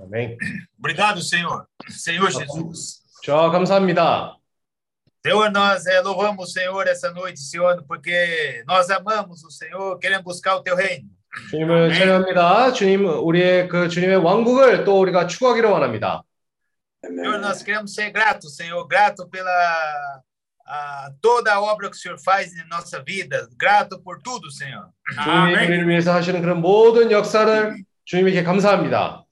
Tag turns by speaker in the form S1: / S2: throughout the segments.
S1: Amém.
S2: Obrigado, Senhor. Senhor Jesus.
S1: 저 감사합니다.
S2: Senhor, nós eh, louvamos o Senhor essa noite, Senhor, porque nós amamos o Senhor, queremos buscar o teu reino.
S1: 주님을
S2: 아멘.
S1: 찬양합니다. 주님, 우리의 그 주님의 왕국을 또 우리가 추구하기를 원합니다.
S2: Senhor, nós queremos ser gratos, Senhor, grato pela ah, toda a obra que o Senhor faz em nossa vida, grato por tudo, Senhor.
S1: 주님이 우리를 위해서 하시는 그런 모든 역사를 주님에게 감사합니다.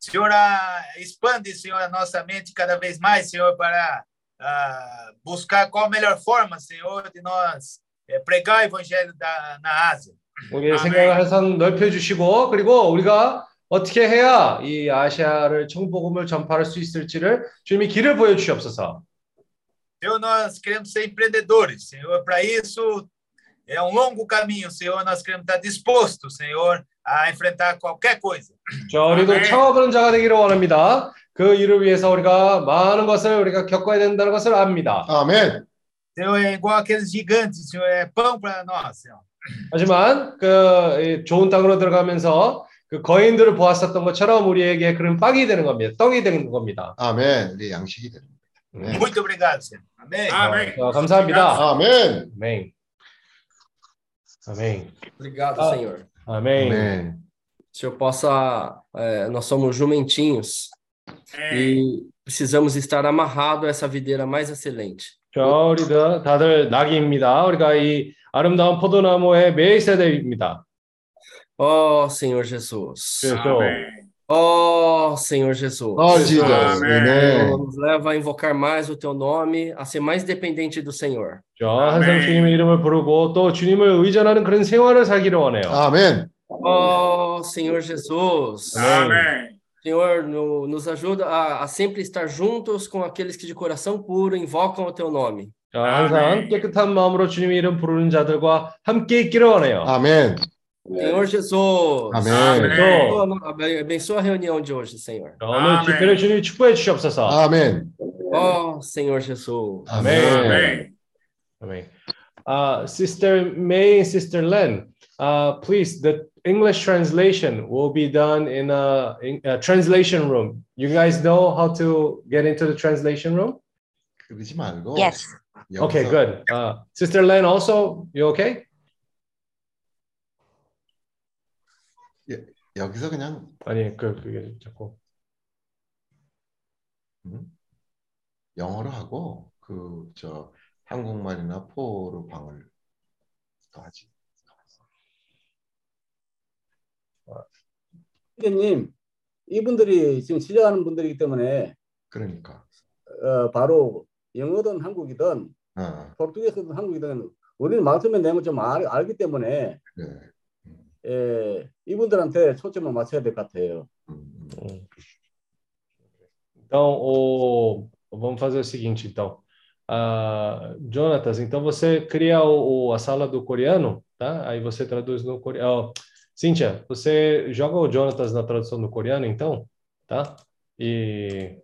S2: Senhor, ah, expande, Senhor, a nossa mente cada vez mais, Senhor, para ah, buscar qual a melhor forma, Senhor, de nós eh, pregar o evangelho da, na Ásia.
S1: 우리의. 생각을 항상 넓혀 주시고 그리고 우리가 어떻게 해야 이 아시아를 청복음을 전파할 수 있을지를 주님이 길을 보여 주시옵소서.
S2: Senhor, nós queremos ser empreendedores, Senhor. Para isso é um longo caminho, Senhor. Nós queremos estar dispostos, Senhor, a enfrentar qualquer coisa.
S1: 저 우리도
S2: 아멘.
S1: 창업하는 자가 되기를 원합니다. 그 일을 위해서 우리가 많은 것을 우리가 겪어야 된다는 것을 압니다.
S3: 아멘.
S2: Senhor, é igual aqueles gigantes, Senhor, é pão para nós, Senhor.
S1: 하지만 그이 좋은 땅으로 들어가면서 그 거인들을 보았었던 것처럼 우리에게 그런 빵이 되는 겁니다. 떡이 되는 겁니다.
S3: 아멘. 우리 양식이 되는 네.
S2: Muito obrigado, Senhor. Amém.
S4: Amém.
S1: 어, 감사합니다.
S3: 아멘.
S1: 아멘. 아멘.
S5: Obrigado,
S1: Ah.
S5: Senhor.
S1: 아멘.
S3: 아멘.
S5: Que o Senhor possa. é, nós somos jumentinhos e precisamos estar amarrado a essa videira mais excelente.
S1: 저 우리도 다들 낙입니다. 우리가 이 아름다운 포도나무에 매 있어야 됩니다.
S5: Ó Senhor Jesus.
S1: 그래 서
S5: Ó Senhor Jesus.
S3: 어, 지저스.
S4: 아멘.
S3: 네.
S5: Nos leva a invocar mais o teu nome, a ser mais dependente do Senhor.
S1: 저 항상
S4: 아멘.
S1: 주님의 이름을 부르고 또 주님을 의존하는 그런 생활을 살기를 원해요.
S3: 아멘.
S5: Ó Senhor Jesus.
S4: Amém.
S5: Senhor, no- nos ajuda a, a sempre estar juntos com aqueles que de coração puro invocam o teu nome.
S1: 자, 항상
S4: 아멘.
S1: 깨끗한 마음으로 주님의 이름 부르는 자들과 함께 있기를 원해요.
S3: 아멘.
S5: Senhor Jesus.
S3: 아멘.
S4: 아멘.
S5: Abençoa, abe- abençoa a reunião de hoje, Senhor.
S1: 자, 오늘
S4: 아멘.
S1: 집회를 주님이 축복해 주시옵소서.
S3: 아멘.
S5: Ó Senhor Jesus.
S1: 아멘.
S4: Amém.
S1: Amen. Uh, Sister May and Sister Len, uh, please, the English translation will be done in a, in a translation room. You guys know how to get into the translation room?
S3: 그러지 말고.
S6: Yes.
S3: 여기서
S1: Okay, good. Uh, Sister Len, also, you okay?
S3: 여기서 그냥
S1: 아니, 그, 그게 자꾸.
S3: 음? 영어로 하고 그 저 한국말이나 포로 방을 또 하지.
S7: 선생님, 이분들이 지금 시작하는 분들이기 때문에
S3: 그러니까.
S7: 어, 바로 영어든 한국이든
S3: 어,
S7: 포르투게스든 한국이든 우리는 말씀의 내용을 좀 알, 알기 때문에
S3: 그래.
S7: 예, 이분들한테 초점을 맞춰야 될 것 같아요.
S3: 음, 음.
S1: Hum. Então, o, vamos fazer o seguinte, então. Ah, Jonatas, então você cria o, o- a sala do coreano, tá? Aí você traduz no coreano. Cíntia, você joga o Jonatas na tradução do coreano, então, tá? E,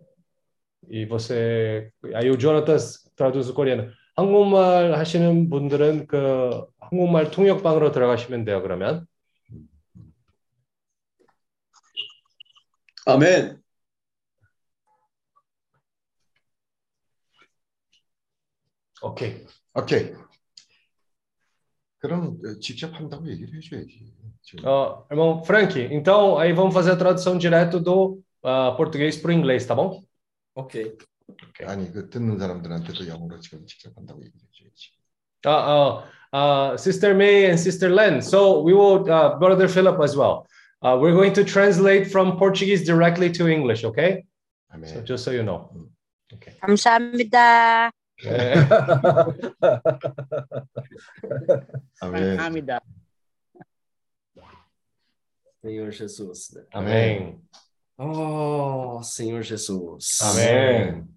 S1: e você. Aí o Jonatas traduz o coreano. 한국말 하시는 분들은 그 한국말 통역방으로 들어가시면 돼요, 그러면.
S8: 아멘.
S1: 오케이.
S3: 오케이. 그럼 어, 직접 한다고 얘기를 해줘야지. 지금.
S1: Ó, irmão Frank, então aí vamos fazer a tradução direto do ah, português para o inglês, tá bom?
S5: Ok.
S3: 아니 그 듣는 사람들한테도 영어로 지금 직접 한다고 얘기를 해줘야지.
S1: Uh, uh, uh, Sister May and Sister Len. So we will, uh, Brother Philip as well. Uh, we're going to translate from Portuguese directly to English, okay?
S3: 아멘.
S1: So just so you know.
S6: 감사합니다.
S1: 네.
S3: 아멘.
S8: 감사합니다.
S5: Senhor Jesus.
S1: 아멘.
S5: Ó Senhor Jesus.
S1: 아멘.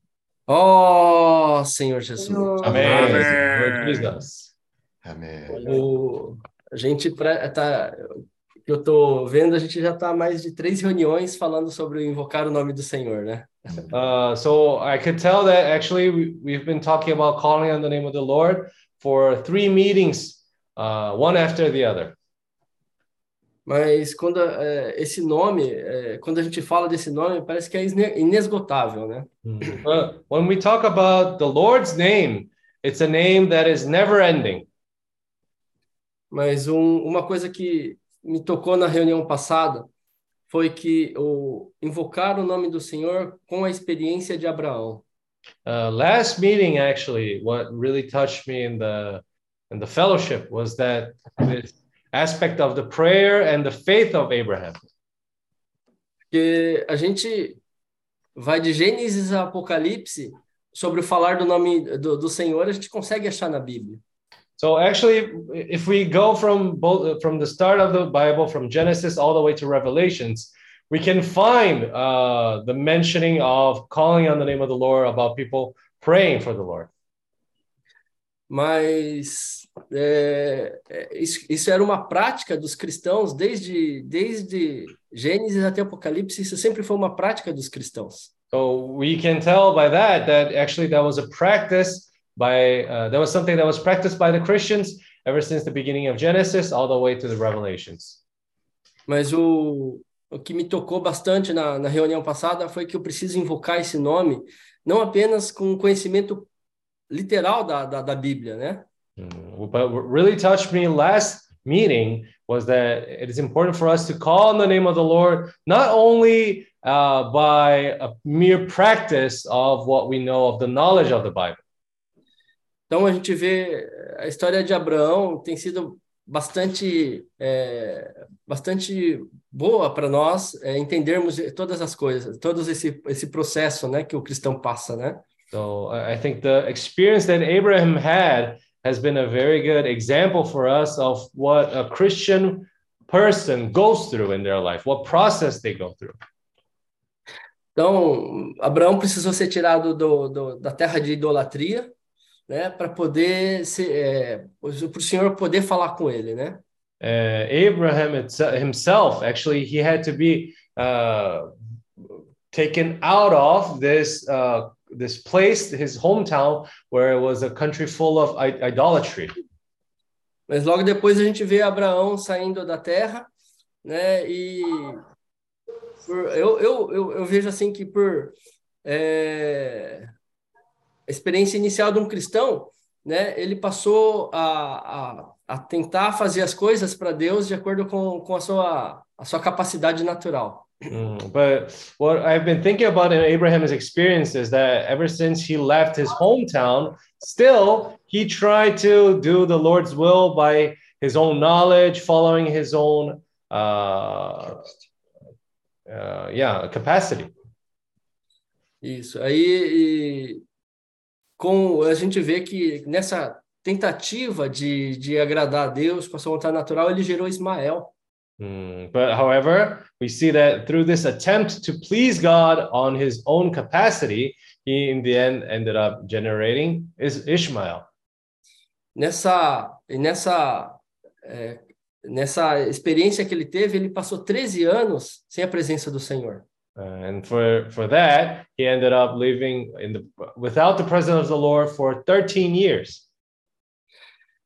S5: Ó Senhor Jesus.
S1: 아멘.
S4: 아멘.
S1: Lord Jesus.
S3: 아멘.
S5: O, a gente pre- tá, que eu tô vendo, a gente já tá mais de três reuniões falando sobre invocar o nome do Senhor, né?
S1: Uh, so I could tell that actually we, we've been talking about calling on the name of the Lord for three meetings, uh, one after the other.
S5: Mas quando é, esse nome, é, quando a gente fala desse nome, parece que é inesgotável, né?
S1: But when we talk about the Lord's name, it's a name that is never ending.
S5: Mas um, uma coisa que me tocou na reunião passada foi que o invocar o nome do Senhor com a experiência de Abraão.
S1: Uh, last meeting, actually, what really touched me in the in the fellowship was that this aspect of the prayer and the faith of Abraham.
S5: Porque a gente vai de Gênesis a Apocalipse sobre o falar do nome do, do Senhor, a gente consegue achar na Bíblia.
S1: So actually, if we go from both from the start of the Bible, from Genesis all the way to Revelations, we can find uh, the mentioning of calling on the name of the Lord about people praying for the Lord.
S5: Mas é, isso, isso era uma prática dos cristãos desde, desde Gênesis até Apocalipse, isso sempre foi uma prática dos cristãos.
S1: So we can tell by that that actually that was a practice by uh, that was something that was practiced by the Christians ever since the beginning of Genesis all the way to the Revelations.
S5: Mas o, o que me tocou bastante na, na reunião passada foi que eu preciso invocar esse nome, não apenas com conhecimento literal da, da, da Bíblia, né?
S1: Mm, But what really touched me last meeting was that it is important for us to call on the name of the Lord not only uh, by a mere practice of what we know of the knowledge of the Bible.
S5: Então a gente vê a história de Abraão tem sido bastante é, bastante boa para nós é, entendermos todas as coisas, todo esse esse processo, né, que o cristão passa, né?
S1: So I I think the experience that Abraham had has been a very good example for us of what a Christian person goes through in their life, what process they go through.
S5: Então Abraão precisou ser tirado do, do da terra de idolatria, né, para poder ser é, para o Senhor poder falar com ele, né?
S1: uh, Abraham itse- himself actually he had to be uh, taken out of this uh, this place, his hometown, where it was a country full of idolatry.
S5: Mas logo depois a gente vê Abraão saindo da terra, né? E por- eu, eu, eu, eu vejo assim que por é, experiência inicial de um cristão, né? Ele passou a, a, a tentar fazer as coisas para Deus de acordo com, com a sua a sua capacidade natural.
S1: Mm, But what I've been thinking about in Abraham's experience is that ever since he left his hometown, still he tried to do the Lord's will by his own knowledge, following his own, uh, uh, yeah, capacity.
S5: Isso. Aí com a gente vê que nessa tentativa de, de agradar a Deus com a sua vontade natural, ele gerou Ismael.
S1: Mm, But however, we see that through this attempt to please God on his own capacity, he in the end ended up generating is Ishmael.
S5: Nessa nessa é, nessa experiência que ele teve, ele passou 13 anos sem a presença do Senhor.
S1: Uh, and for for that, he ended up living in the without the presence of the Lord for 13 years.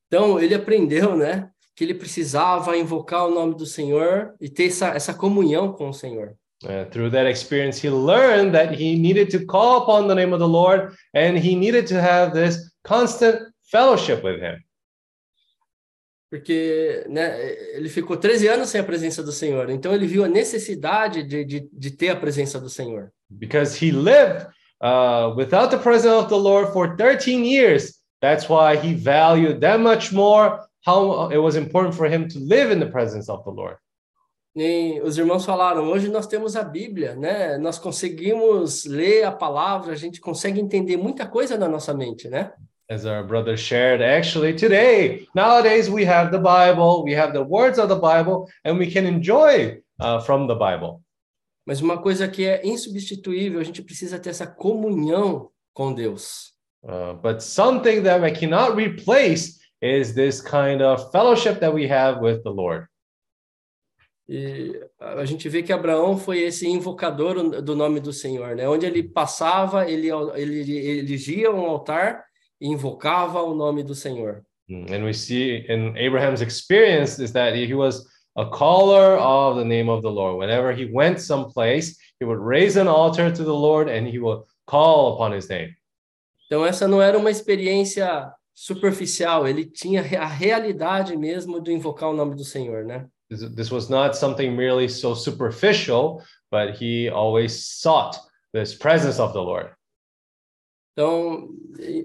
S5: Então ele aprendeu, né, que ele precisava invocar o nome do Senhor e ter essa, essa comunhão com o Senhor.
S1: Uh, through that experience, he learned that he needed to call upon the name of the Lord and he needed to have this constant fellowship with him.
S5: Porque né, ele ficou 13 anos sem a presença do Senhor, então ele viu a necessidade de, de, de ter a presença do Senhor.
S1: because he lived uh, without the presence of the Lord for 13 years. That's why he valued that much more how it was important for him to live in the presence of the Lord.
S5: E os irmãos falaram, hoje nós temos a Bíblia, né? Nós conseguimos ler a palavra, a gente consegue entender muita coisa na nossa mente, né?
S1: As our brother shared, actually, today, nowadays, we have the Bible, we have the words of the Bible, and we can enjoy uh, from the Bible.
S5: Mas uma coisa que é insubstituível, a gente precisa ter essa comunhão com Deus.
S1: Uh, but something that I cannot replace is this kind of fellowship that we have with the Lord.
S5: E a gente vê que Abraão foi esse invocador do nome do Senhor, né? Onde ele passava, ele, ele elegia um altar e invocava o nome do Senhor.
S1: Mm, And we see in Abraham's experience is that he was a caller of the name of the Lord. Whenever he went someplace, he would raise an altar to the Lord and he would call upon his name.
S5: Então essa não era uma experiência superficial, ele tinha a realidade mesmo de invocar o nome do Senhor, né?
S1: This, this was not something merely so superficial, but he always sought this presence of the Lord.
S5: Então,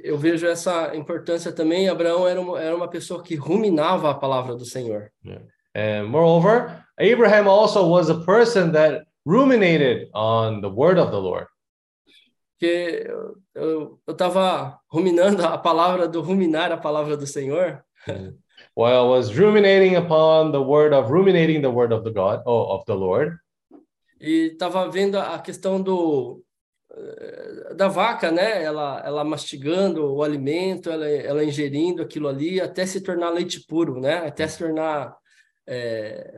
S5: eu vejo essa importância também. Abraão era uma, era uma pessoa que ruminava a palavra do Senhor.
S1: And moreover, Abraham also was a person that ruminated on the word of the Lord.
S5: Porque eu estava ruminando a palavra do ruminar a palavra do Senhor.
S1: While I was ruminating upon the word of ruminating the word of the God oh, of the Lord,
S5: E estava vendo a questão do da vaca, né? Ela, ela mastigando o alimento, ela, ela ingerindo aquilo ali até se tornar leite puro, né? Até se tornar eh,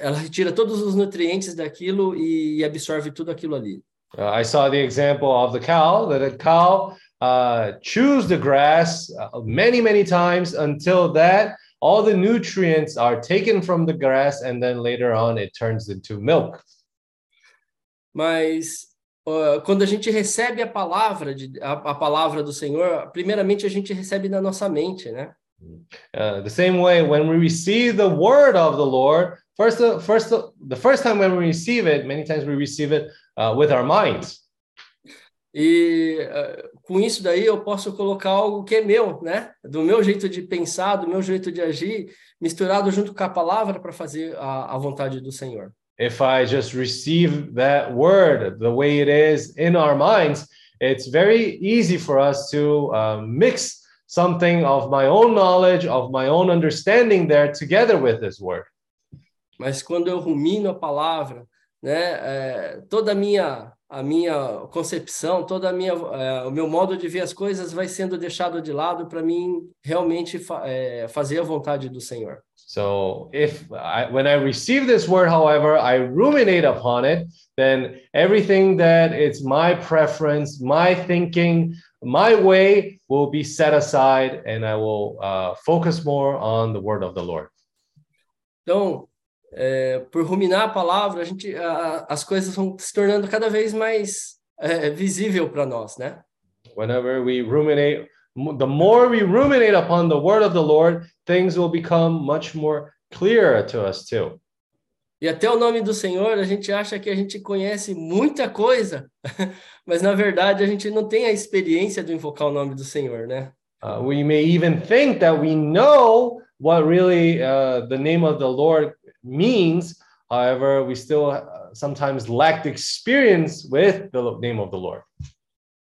S5: ela retira todos os nutrientes daquilo e, e absorve tudo aquilo ali.
S1: uh, I saw the example of the cow that a cow uh, chews the grass uh, many many times until that all the nutrients are taken from the grass and then later on it turns into milk.
S5: Mas ah, quando a gente recebe a palavra de a, a palavra do Senhor, primeiramente a gente recebe na nossa mente, né?
S1: Uh, the same way, when we receive the word of the Lord, first, first, the first time when we receive it, many times we receive it uh, with our minds.
S5: E ah, com isso daí eu posso colocar algo que é meu, né? Do meu jeito de pensar, do meu jeito de agir, misturado junto com a palavra para fazer a, a vontade do Senhor.
S1: If I just receive that word the way it is in our minds, it's very easy for us to uh, mix something of my own knowledge, of my own understanding there together with this word.
S5: Mas quando eu rumino a palavra, né? é, toda a minha a minha concepção, toda a minha é, o meu modo de ver as coisas vai sendo deixado de lado para mim realmente fa é, fazer a vontade do Senhor.
S1: So if I, when I receive this word, however, I ruminate upon it, then everything that it's my preference, my thinking, my way will be set aside, and I will uh, focus more on the word of the Lord.
S5: Então, é, por ruminar a palavra, a gente, a- as coisas vão se tornando cada vez mais é, visível para nós, né?
S1: Whenever we ruminate, the more we ruminate upon the word of the Lord, things will become much more clearer to us too.
S5: E até o nome do Senhor, a gente acha que a gente conhece muita coisa, mas na verdade a gente não tem a experiência de invocar o nome do Senhor, né?
S1: Uh, we may even think that we know what really uh, the name of the Lord means. However, we still uh, sometimes lack the experience with the name of the Lord.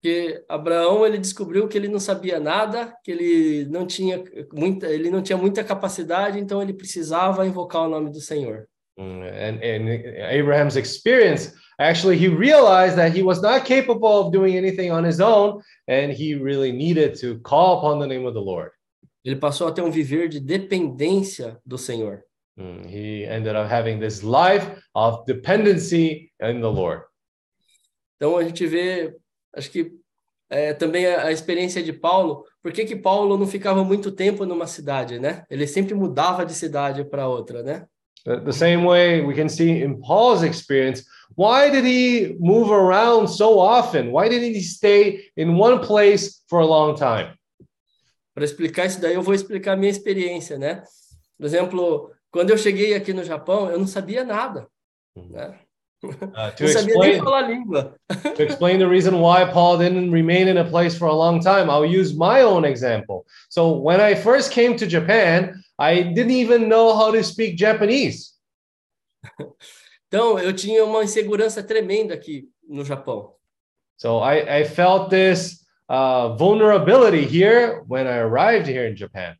S5: Porque Abraão ele descobriu que ele não sabia nada, que ele não tinha muita, ele não tinha muita capacidade, então ele precisava invocar o nome do Senhor.
S1: Mm, And, and Abraham's experience, actually, he realized that he was not capable of doing anything on his own, and he really needed to call upon the name of the Lord.
S5: Ele passou a ter um viver de dependência do Senhor.
S1: Mm, He ended up having this life of dependency in the Lord.
S5: Então a gente vê, acho que é, também a, a experiência de Paulo. Por que que Paulo não ficava muito tempo numa cidade, né? Ele sempre mudava de cidade para outra, né?
S1: The, same way we can see in Paul's experience, why did he move around so often? Why didn't he stay in one place for a long time?
S5: Para explicar isso daí, eu vou explicar a minha experiência, né? Por exemplo, quando eu cheguei aqui no Japão, eu não sabia nada, né?
S1: Uh, to
S5: Não sabia nem
S1: explain to explain the reason why Paul didn't remain in a place for a long time, I'll use my own example. So when I first came to Japan, I didn't even know how to speak Japanese.
S5: Então, eu tinha uma insegurança tremenda aqui no Japão.
S1: So I, I felt this uh, vulnerability here when I arrived here in Japan.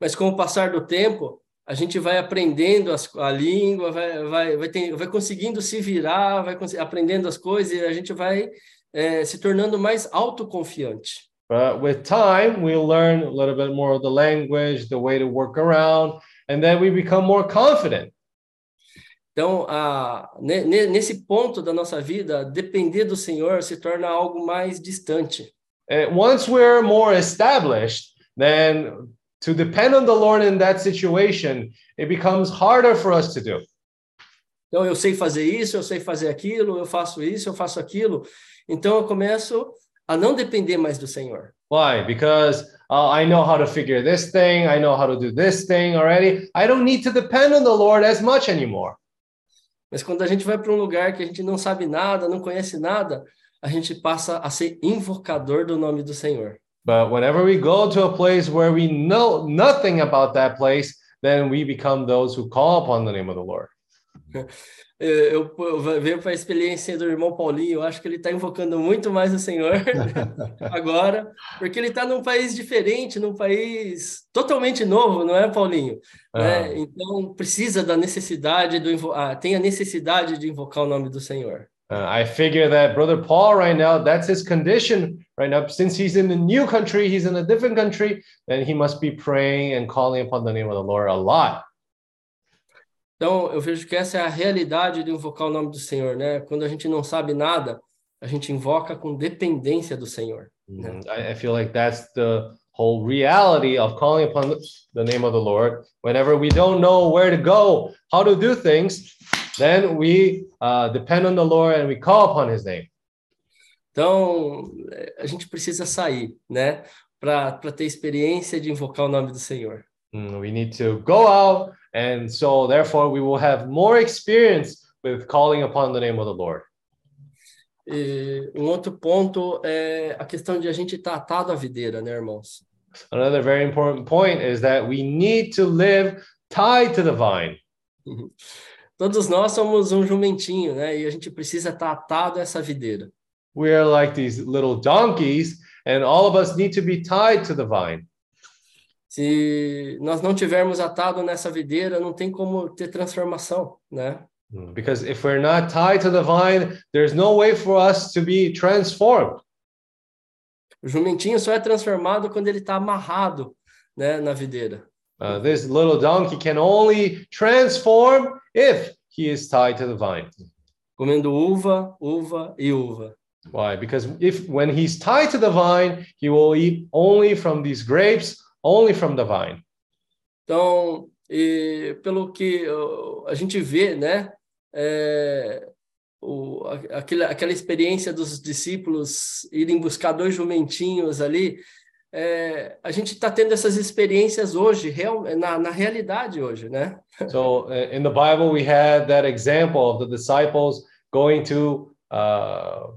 S5: Mas com o passar do tempo, a gente vai aprendendo as, a língua, vai, vai, vai, ter, vai conseguindo se virar, vai aprendendo as coisas e a gente vai eh, se tornando mais autoconfiante.
S1: But with time, we learn a little bit more of the language, the way to work around, and then we become more confident.
S5: Então, a, ne- ne- nesse ponto da nossa vida, depender do Senhor se torna algo mais distante.
S1: And once we're more established, then to depend on the Lord in that situation, it becomes harder for us to do.
S5: Então eu sei fazer isso, eu sei fazer aquilo, eu faço isso, eu faço aquilo. Então eu começo a não depender mais do Senhor.
S1: Why? Because uh, I know how to figure this thing, I know how to do this thing already. I don't need to depend on the Lord as much anymore.
S5: Mas quando a gente vai para um lugar que a gente não sabe nada, não conhece nada, a gente passa a ser invocador do nome do Senhor.
S1: But whenever we go to a place where we know nothing about that place, then we become those who call upon the name of the Lord.
S5: Eu, eu, vejo para a experiência do irmão Paulinho, eu acho que ele está invocando muito mais o Senhor agora, porque ele está num país diferente, num país totalmente novo, não é, Paulinho? Né?
S1: Ah.
S5: Então precisa da necessidade do ah, tem a necessidade de invocar o nome do Senhor.
S1: Uh, I figure that brother Paul right now, that's his condition right now. Since he's in a new country, he's in a different country, then he must be praying and calling upon the name of the Lord a lot.
S5: Então eu vejo que essa é a realidade de invocar o nome do Senhor, né? Quando a gente não sabe nada, a gente invoca com dependência do Senhor.
S1: Mm, I, I feel like that's the whole reality of calling upon the name of the Lord. Whenever we don't know where to go, how to do things, then we uh, depend on the Lord and we call upon his name.
S5: Então, a gente precisa sair, né? Para ter experiência de invocar o nome do Senhor.
S1: Mm, we need to go out, and so therefore we will have more experience with calling upon the name of the Lord.
S5: E um outro ponto é a questão de a gente estar atado à videira, né, irmãos?
S1: Another very important point is that we need to live tied to the vine.
S5: Todos nós somos um jumentinho, né? E a gente precisa estar atado a essa videira.
S1: We are like these little donkeys, and all of us need to be tied to the vine.
S5: Se nós não tivermos atado nessa videira, não tem como ter transformação, né?
S1: Mm, Because if we're not tied to the vine, there's no way for us to be transformed.
S5: O jumentinho só é transformado quando ele está amarrado, né, na videira.
S1: Uh, this little donkey can only transform if he is tied to the vine.
S5: Comendo uva, uva e uva.
S1: Why? Because if when he's tied to the vine, he will eat only from these grapes, only from the vine.
S5: Então, e pelo que a gente vê, né, é, o, aquela, aquela experiência dos discípulos irem buscar dois jumentinhos ali, é, a gente está tendo essas experiências hoje, real, na, na realidade hoje, né?
S1: So uh, in the Bible, we had that example of the disciples going to uh,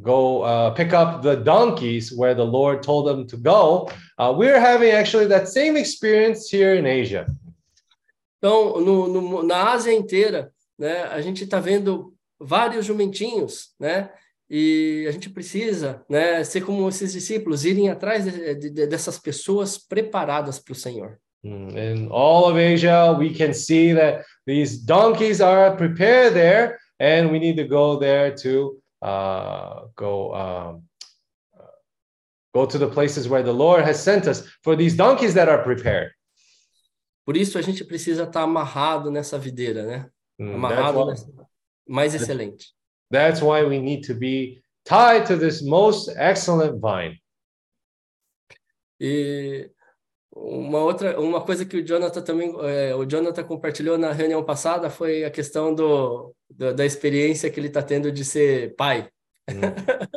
S1: go uh, pick up the donkeys where the Lord told them to go. Uh, we're having actually that same experience here in Asia.
S5: Então, no, no- na Ásia inteira, né, a gente está vendo vários jumentinhos, né? E a gente precisa, né, ser como esses discípulos, irem atrás de- de- de- dessas pessoas preparadas para o Senhor.
S1: Mm, In all of Asia, we can see that these donkeys are prepared there, and we need to go there to uh, go um, go to the places where the Lord has sent us for these donkeys that are prepared.
S5: Por isso a gente precisa estar amarrado nessa videira, né?
S1: Mm, that's,
S5: Amarrado nessa, mais excelente.
S1: That's why we need to be tied to this most excellent vine.
S5: E uma outra, uma coisa que o Jonathan também, é, o Jonathan compartilhou na reunião passada foi a questão do, do- da experiência que ele está tendo de ser pai.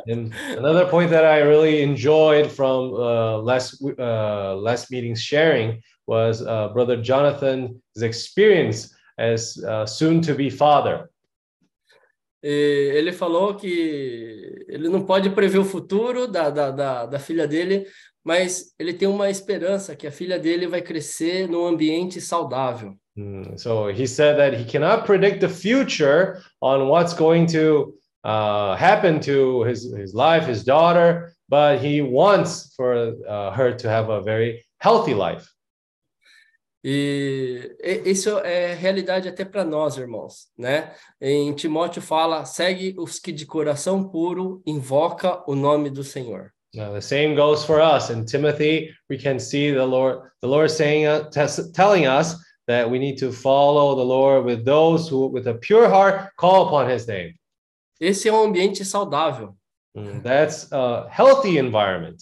S1: And another point that I really enjoyed from uh, last uh, last meeting's sharing was uh, Brother Jonathan's experience as uh, soon to be father.
S5: Ele falou que ele não pode prever o futuro da, da, da, da filha dele, mas ele tem uma esperança que a filha dele vai crescer num ambiente saudável.
S1: Mm, So he said that he cannot predict the future on what's going to uh, happen to his, his life, his daughter, but he wants for uh, her to have a very healthy life.
S5: E e- isso é realidade até para nós, irmãos, né? Em Timóteo fala: segue os que de coração puro invoca o nome do Senhor.
S1: Now, the same goes for us. In Timothy, we can see the Lord, the Lord saying, uh, telling us that we need to follow the Lord with those who, with a pure heart, call upon His name.
S5: Esse é um ambiente saudável.
S1: Mm, That's a healthy environment.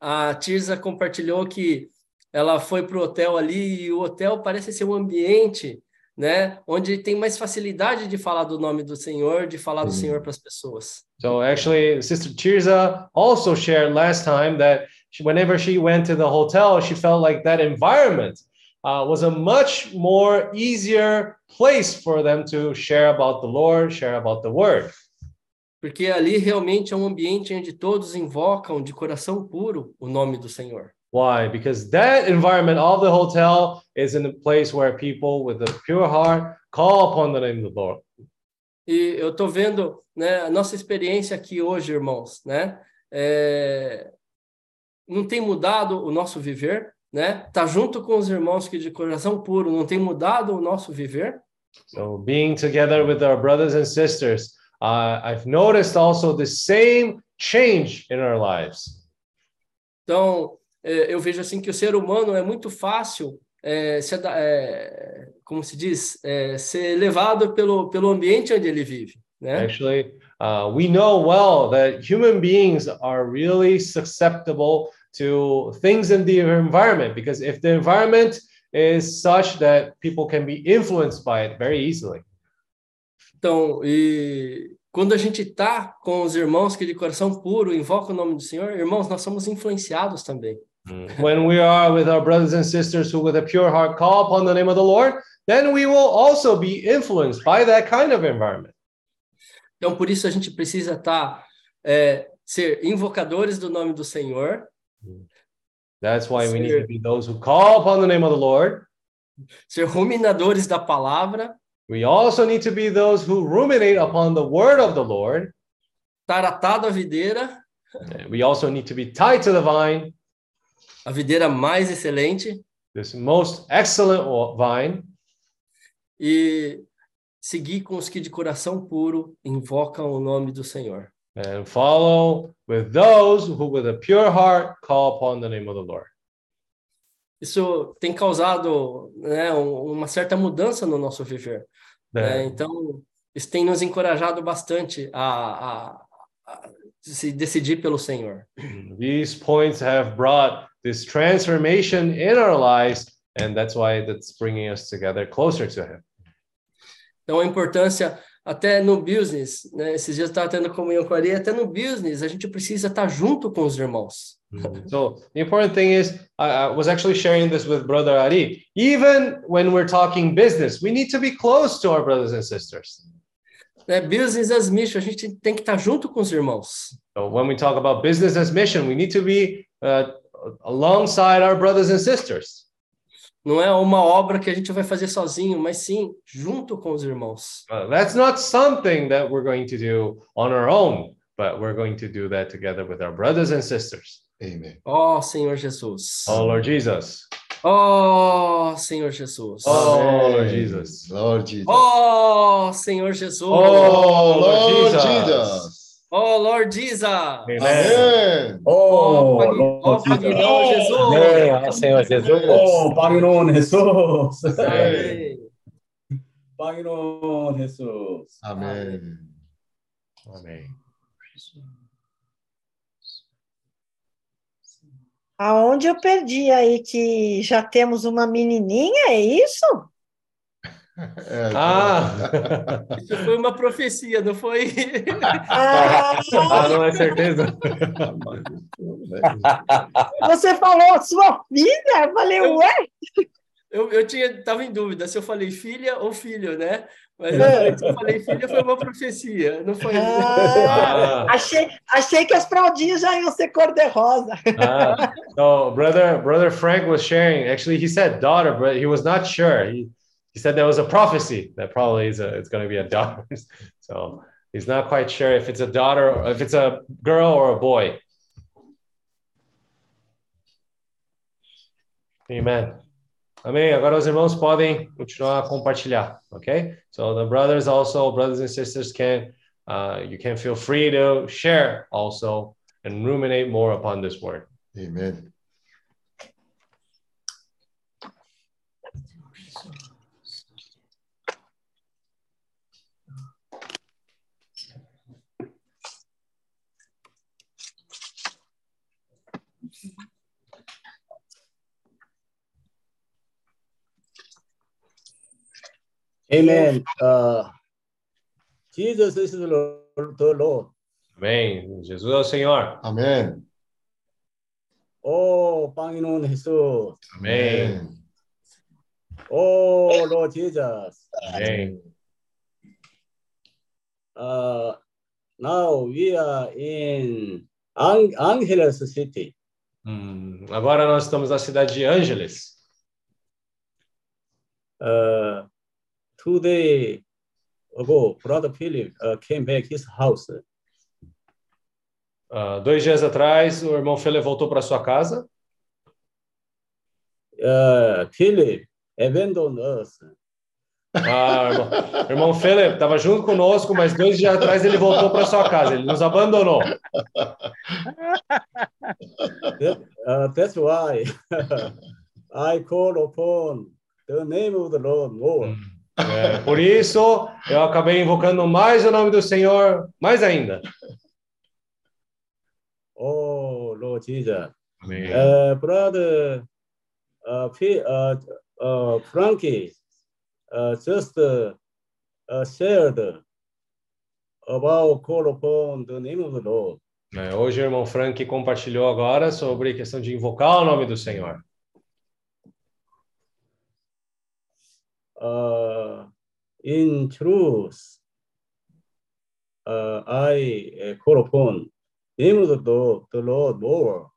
S5: A Tirza compartilhou que ela foi para o hotel ali e o hotel parece ser um ambiente, né, onde tem mais facilidade de falar do nome do Senhor, de falar do. Senhor para as pessoas.
S1: So actually, Sister Tirza also shared last time that she, whenever she went to the hotel, she felt like that environment uh, was a much more easier place for them to share about the Lord, share about the Word.
S5: Porque ali realmente é um ambiente onde todos invocam de coração puro o nome do Senhor.
S1: Why? Because that environment of the hotel is in a place where people with a pure heart call upon the name of the Lord.
S5: E eu estou vendo né, a nossa experiência aqui hoje, irmãos, né? é, não tem mudado o nosso viver, né? Tá junto com os irmãos que de coração puro não tem mudado o nosso viver.
S1: So being together with our brothers and sisters, uh, I've noticed also the same change in our lives.
S5: Então, eu vejo assim que o ser humano é muito fácil, é, se é, como se diz, é, ser levado pelo, pelo ambiente onde ele vive, né?
S1: Actually, uh, we know well that human beings are really susceptible to things in the environment because if the environment is such that people can be influenced by it very easily.
S5: Então, e quando a gente está com os irmãos que de coração puro invocam o nome do Senhor, irmãos, nós somos influenciados também. Mm.
S1: When we are with our brothers and sisters who, with a pure heart, call upon the name of the Lord, then we will also be influenced by that kind of environment.
S5: Então, por isso a gente precisa estar é, ser invocadores do nome do Senhor, mm.
S1: That's why we need to be those who call upon the name of the Lord.
S5: ser ruminadores da palavra,
S1: We also need to be those who ruminate upon the word of the Lord.
S5: estar atado à videira,
S1: We also need to be tied to the vine,
S5: a videira mais excelente,
S1: this most excellent vine,
S5: e seguir com os que de coração puro invocam o nome do Senhor.
S1: and follow with those who, with a pure heart, call upon the name of the Lord.
S5: Isso tem causado né, um- uma certa mudança no nosso viver. né?
S1: That-
S5: Então, isso tem nos encorajado bastante a, a- a se decidir pelo Senhor.
S1: These points have brought this transformation in our lives, and that's why that's bringing us together closer to Him.
S5: Então, a importância, até no business, né? esses dias eu estava tendo comunhão com a Ari, até no business, a gente precisa estar junto com os irmãos.
S1: So the important thing is, I, I was actually sharing this with Brother Ari. Even when we're talking business, we need to be close to our brothers and sisters.
S5: Né? Business as mission, a gente tem que estar junto com os irmãos.
S1: So when we talk about business as mission, we need to be uh, alongside our brothers and sisters.
S5: Não é uma obra que a gente vai fazer sozinho, mas sim junto com os irmãos.
S1: Uh, that's not something that we're going to do on our own, but we're going to do that together with our brothers and sisters.
S3: Amen.
S5: Ó Senhor Jesus.
S1: Oh, Lord Jesus.
S5: Ó Senhor Jesus.
S1: Oh, Lord. Jesus.
S3: Lord Jesus.
S5: Ó Senhor Jesus.
S1: Oh, Lord
S3: Lord
S1: Jesus.
S5: Ó Lord Jesus. Ó
S7: Oh,
S5: ó
S7: Lord Jesus.
S4: Amém, Senhor Jesus.
S7: Oh, Pagnon Jesus.
S5: Amém.
S7: Pagnon Jesus.
S3: Amen.
S1: Amen.
S6: Aonde eu perdi aí que já temos uma menininha, é isso?
S3: É,
S1: Ah,
S5: Isso foi uma profecia, não foi?
S6: Ah,
S1: ah, não é certeza.
S6: você falou sua filha? Eu falei, ué?
S5: Eu, eu tinha, tava em dúvida se eu falei filha ou filho, né? Mas
S6: É.
S5: eu falei, se eu falei filha, foi uma profecia, não foi?
S6: Ah,
S1: Ah,
S6: achei, achei que as fraldinhas já iam ser cor-de-rosa.
S1: ah. So brother, brother Frank was sharing. Actually, he said daughter, but he was not sure. He he said there was a prophecy that probably is a, it's going to be a daughter. So he's not quite sure if it's a daughter, or if it's a girl or a boy. Amen. Amém. Agora os irmãos podem continuar a compartilhar, ok? So the brothers also, brothers and sisters can, uh, you can feel free to share also and ruminate more upon this word.
S3: Amen.
S7: Amen. Uh, Jesus is the Lord. The Lord.
S1: Amém. Jesus é o Senhor.
S3: 아멘.
S7: Oh, Panginoon Jesus.
S1: Amém.
S7: Oh, Lord Jesus.
S1: Amém.
S7: Uh, now we are in Ang- Angeles City.
S1: Hum, agora nós estamos na cidade de Ângeles.
S7: Uh, two days ago, Brother Philip uh, came back his house.
S1: Ah, dois dias atrás, o irmão Fele voltou para sua casa.
S7: Uh, Philip abandoned us.
S1: Ah, irmão, irmão Fele estava junto conosco, mas dois dias atrás ele voltou para sua casa. Ele nos abandonou.
S7: That, uh, that's why I call upon the name of the Lord more.
S1: É, por isso, eu acabei invocando mais o nome do Senhor, mais ainda.
S7: Oh, Lord Jesus.
S1: Amém.
S7: Uh, brother uh, P, uh, uh, Frankie uh, just uh, shared about call upon the name of the Lord.
S1: É, hoje o irmão Frank compartilhou agora sobre a questão de invocar o nome do Senhor.
S7: Uh, in truth, uh, I uh, call upon name of the Lord, the Lord more.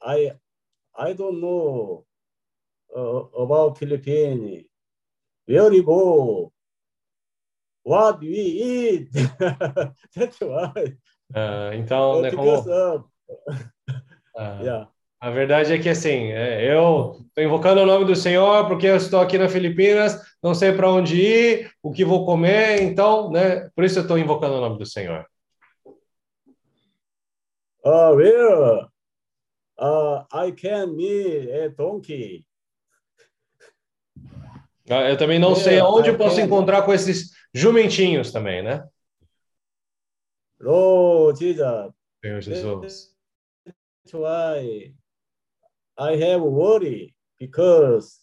S7: I I don't know uh, about Philippines. Where we go, what we eat. That's why.
S1: É, então, né,
S7: because
S1: como,
S7: of
S1: ah,
S7: yeah.
S1: A verdade é que assim, é, eu estou invocando o nome do Senhor porque eu estou aqui nas Filipinas, não sei para onde ir, o que vou comer, então, né, por isso eu estou invocando o nome do Senhor.
S7: Uh, where uh, I can meet a donkey.
S1: Ah, Eu também não sei aonde eu posso
S7: can.
S1: encontrar com esses jumentinhos também, né?
S7: Lord Jesus.
S1: Senhor Jesus.
S7: That's why I have worry because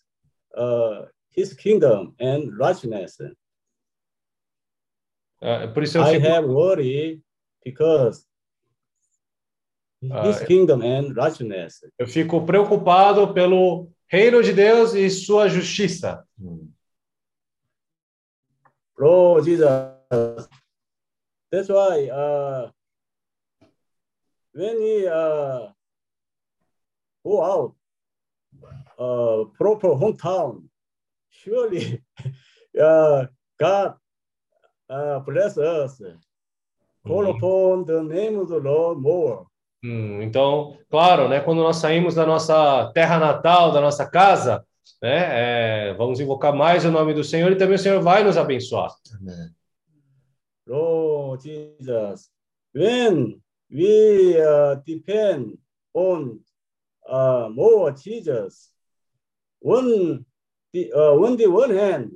S7: uh, his kingdom and righteousness.
S1: Ah, por isso eu
S7: I
S1: fico,
S7: have worry because his
S1: Ah,
S7: kingdom and righteousness.
S1: eu fico preocupado pelo reino de Deus e sua justiça.
S3: 음.
S7: Lord Jesus. That's why uh, when we uh, go out, uh, proper hometown, surely uh, God uh, bless us. Call
S1: Uhum.
S7: upon the name of the Lord more.
S1: Hum, então, claro, né, quando nós saímos da nossa terra natal, da nossa casa, né, é, vamos invocar mais o nome do Senhor e também o Senhor vai nos abençoar.
S3: 아멘.
S7: Lord Jesus, when we uh, depend on uh, more Jesus, one the uh, on the one hand,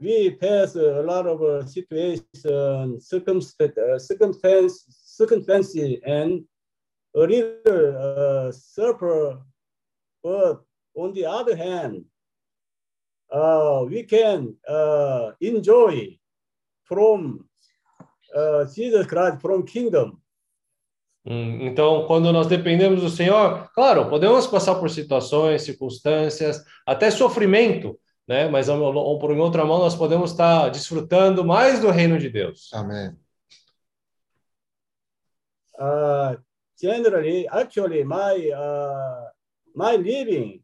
S7: we pass a lot of uh, situations, circumstance, uh, circumstance, circumstances, and a little uh, suffer. But on the other hand, uh, we can uh, enjoy from uh, Jesus Christ, from kingdom.
S1: Hum, então, quando nós dependemos do Senhor, claro, podemos passar por situações, circunstâncias, até sofrimento, né? Mas ou, por outra mão nós podemos estar desfrutando mais do reino de Deus.
S3: 아멘.
S7: Uh, generally, actually, my uh, my living,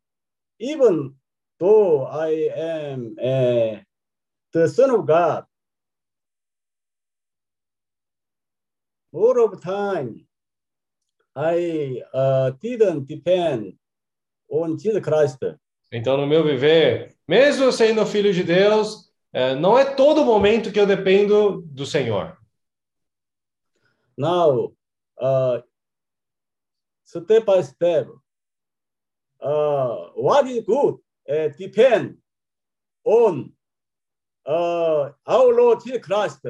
S7: even though I am uh, the son of God, all of time, I uh, didn't depend on Jesus Christ.
S1: Então, no meu viver, mesmo sendo filho de Deus, é, não é todo momento que eu dependo do Senhor.
S7: Now, uh, step by step, uh, what is good uh, depend on uh, our Lord Jesus Christ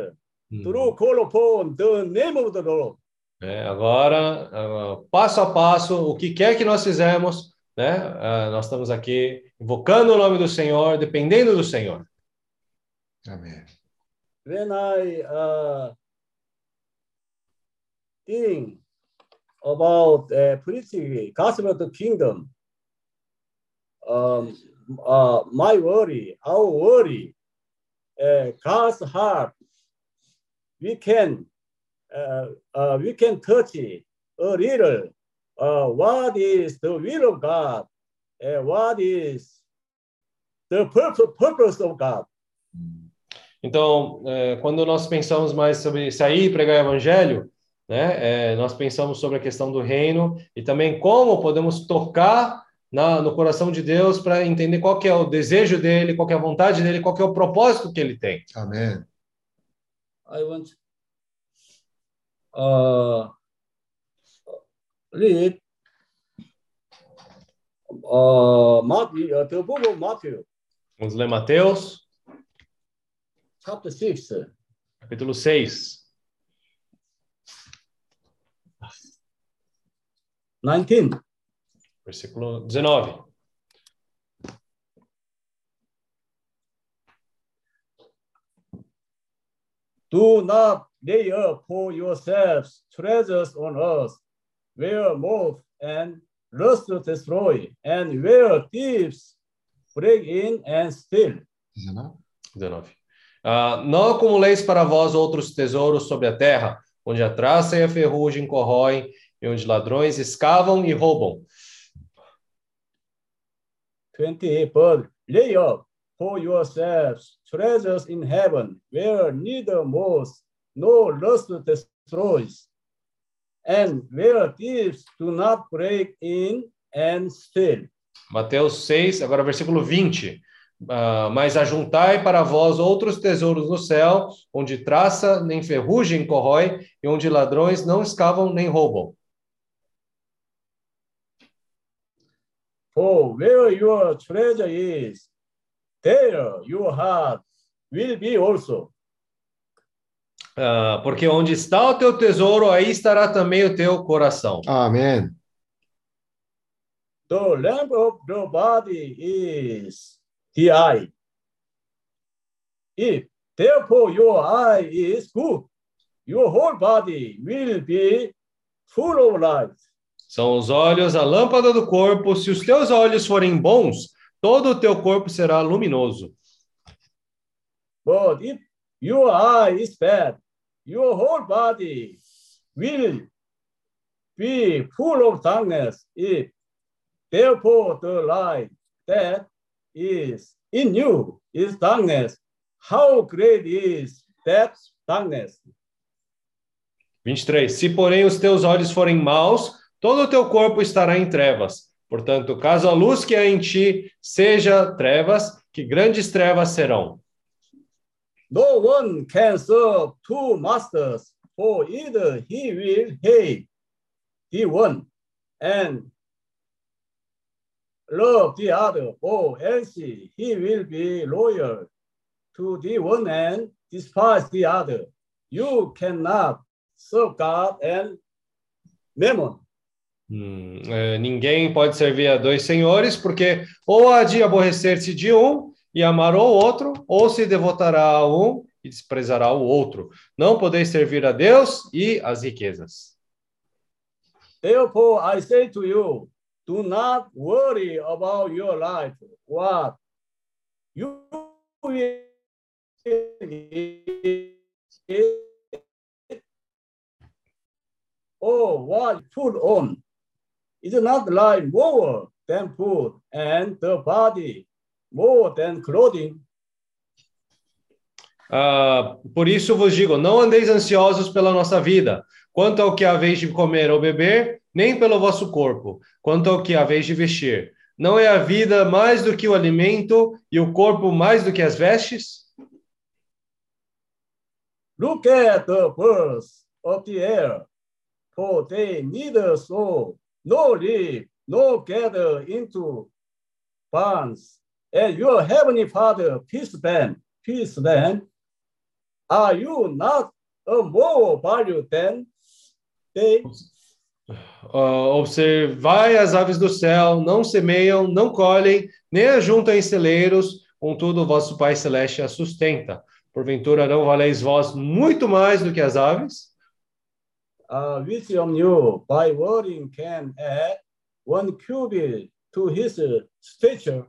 S7: through call upon the name of the Lord.
S1: É, agora, ah, passo a passo, o que quer que nós fizermos, né? Ah, nós estamos aqui invocando o nome do Senhor, dependendo do Senhor.
S3: 아멘.
S7: when I uh, think about uh, preaching gospel of the kingdom, um, uh, my worry, our worry, uh, God's heart, we can we can touch it a little. Uh, what is the will of God? Uh, what is the purpose, of God?
S1: Então, é, quando nós pensamos mais sobre sair e pregar o evangelho, né, é, nós pensamos sobre a questão do reino e também como podemos tocar na, no coração de Deus para entender qual que é o desejo dele, qual que é a vontade dele, qual que é o propósito que ele tem.
S3: 아멘.
S7: I want uh read uh Matthew, uh, the book of Matthew,
S1: Vamos ler Mateus,
S7: chapter six,
S1: capítulo 6,
S7: nineteen.
S1: versículo 19.
S7: Do not lay up for yourselves treasures on earth, where moth and rust destroy, and where thieves break in and steal.
S3: 19.
S1: 19. Ah, não acumuleis para vós outros tesouros sobre a terra, onde a traça e a ferrugem corroem, e onde ladrões escavam e roubam.
S7: 20 but lay up for yourselves treasures in heaven where neither moth nor rust destroys and where thieves do not break in and steal
S1: Mateus 6, agora versículo 20. Ah, mas ajuntai para vós outros tesouros no céu, onde traça nem ferrugem corrói, e onde ladrões não escavam nem roubam.
S7: for where your treasure is there your heart will be also
S1: Ah, porque onde está o teu tesouro, aí estará também o teu coração.
S3: 아멘.
S7: the lamp of the body is the eye if therefore your eye is good your whole body will be full of light
S1: São os olhos a lâmpada do corpo. Se os teus olhos forem bons, todo o teu corpo será luminoso.
S7: But if your eye is bad, your whole body will be full of darkness. If therefore the light that is in you is darkness, how great is that darkness?
S1: 23. Se, porém, os teus olhos forem maus, todo o teu corpo estará em trevas. Portanto, caso a luz que há em ti seja trevas, que grandes trevas serão.
S7: No one can serve two masters, for either he will hate the one and love the other, or else he will be loyal to the one and despise the other. You cannot serve God and mammon.
S1: Hum, é, ninguém pode servir a dois senhores, porque ou há de aborrecer-se de um e amar o outro, ou se devotará a um e desprezará o outro. Não podeis servir a Deus e as riquezas.
S7: Therefore, I say to you, do not worry about your life, what you will eat, or what put on. Is not life more than food, and the body more than clothing?
S1: Ah, por isso vos digo: não andeis ansiosos pela nossa vida, quanto ao que haveis de comer ou beber, nem pelo vosso corpo, quanto ao que haveis de vestir. Não é a vida mais do que o alimento e o corpo mais do que as vestes?
S7: Look at the birds of the air, for they neither sow nor reap nor gather into barns, and your heavenly Father feeds them. Feeds them. Are you not of more value than they?
S1: Ah, observai as aves do céu, não semeiam, não colhem, nem ajuntam em celeiros, contudo o vosso Pai Celeste as sustenta. Porventura não valeis vós muito mais do que as aves?
S7: Uh, which of you, by worrying, can add one cubit to his stature?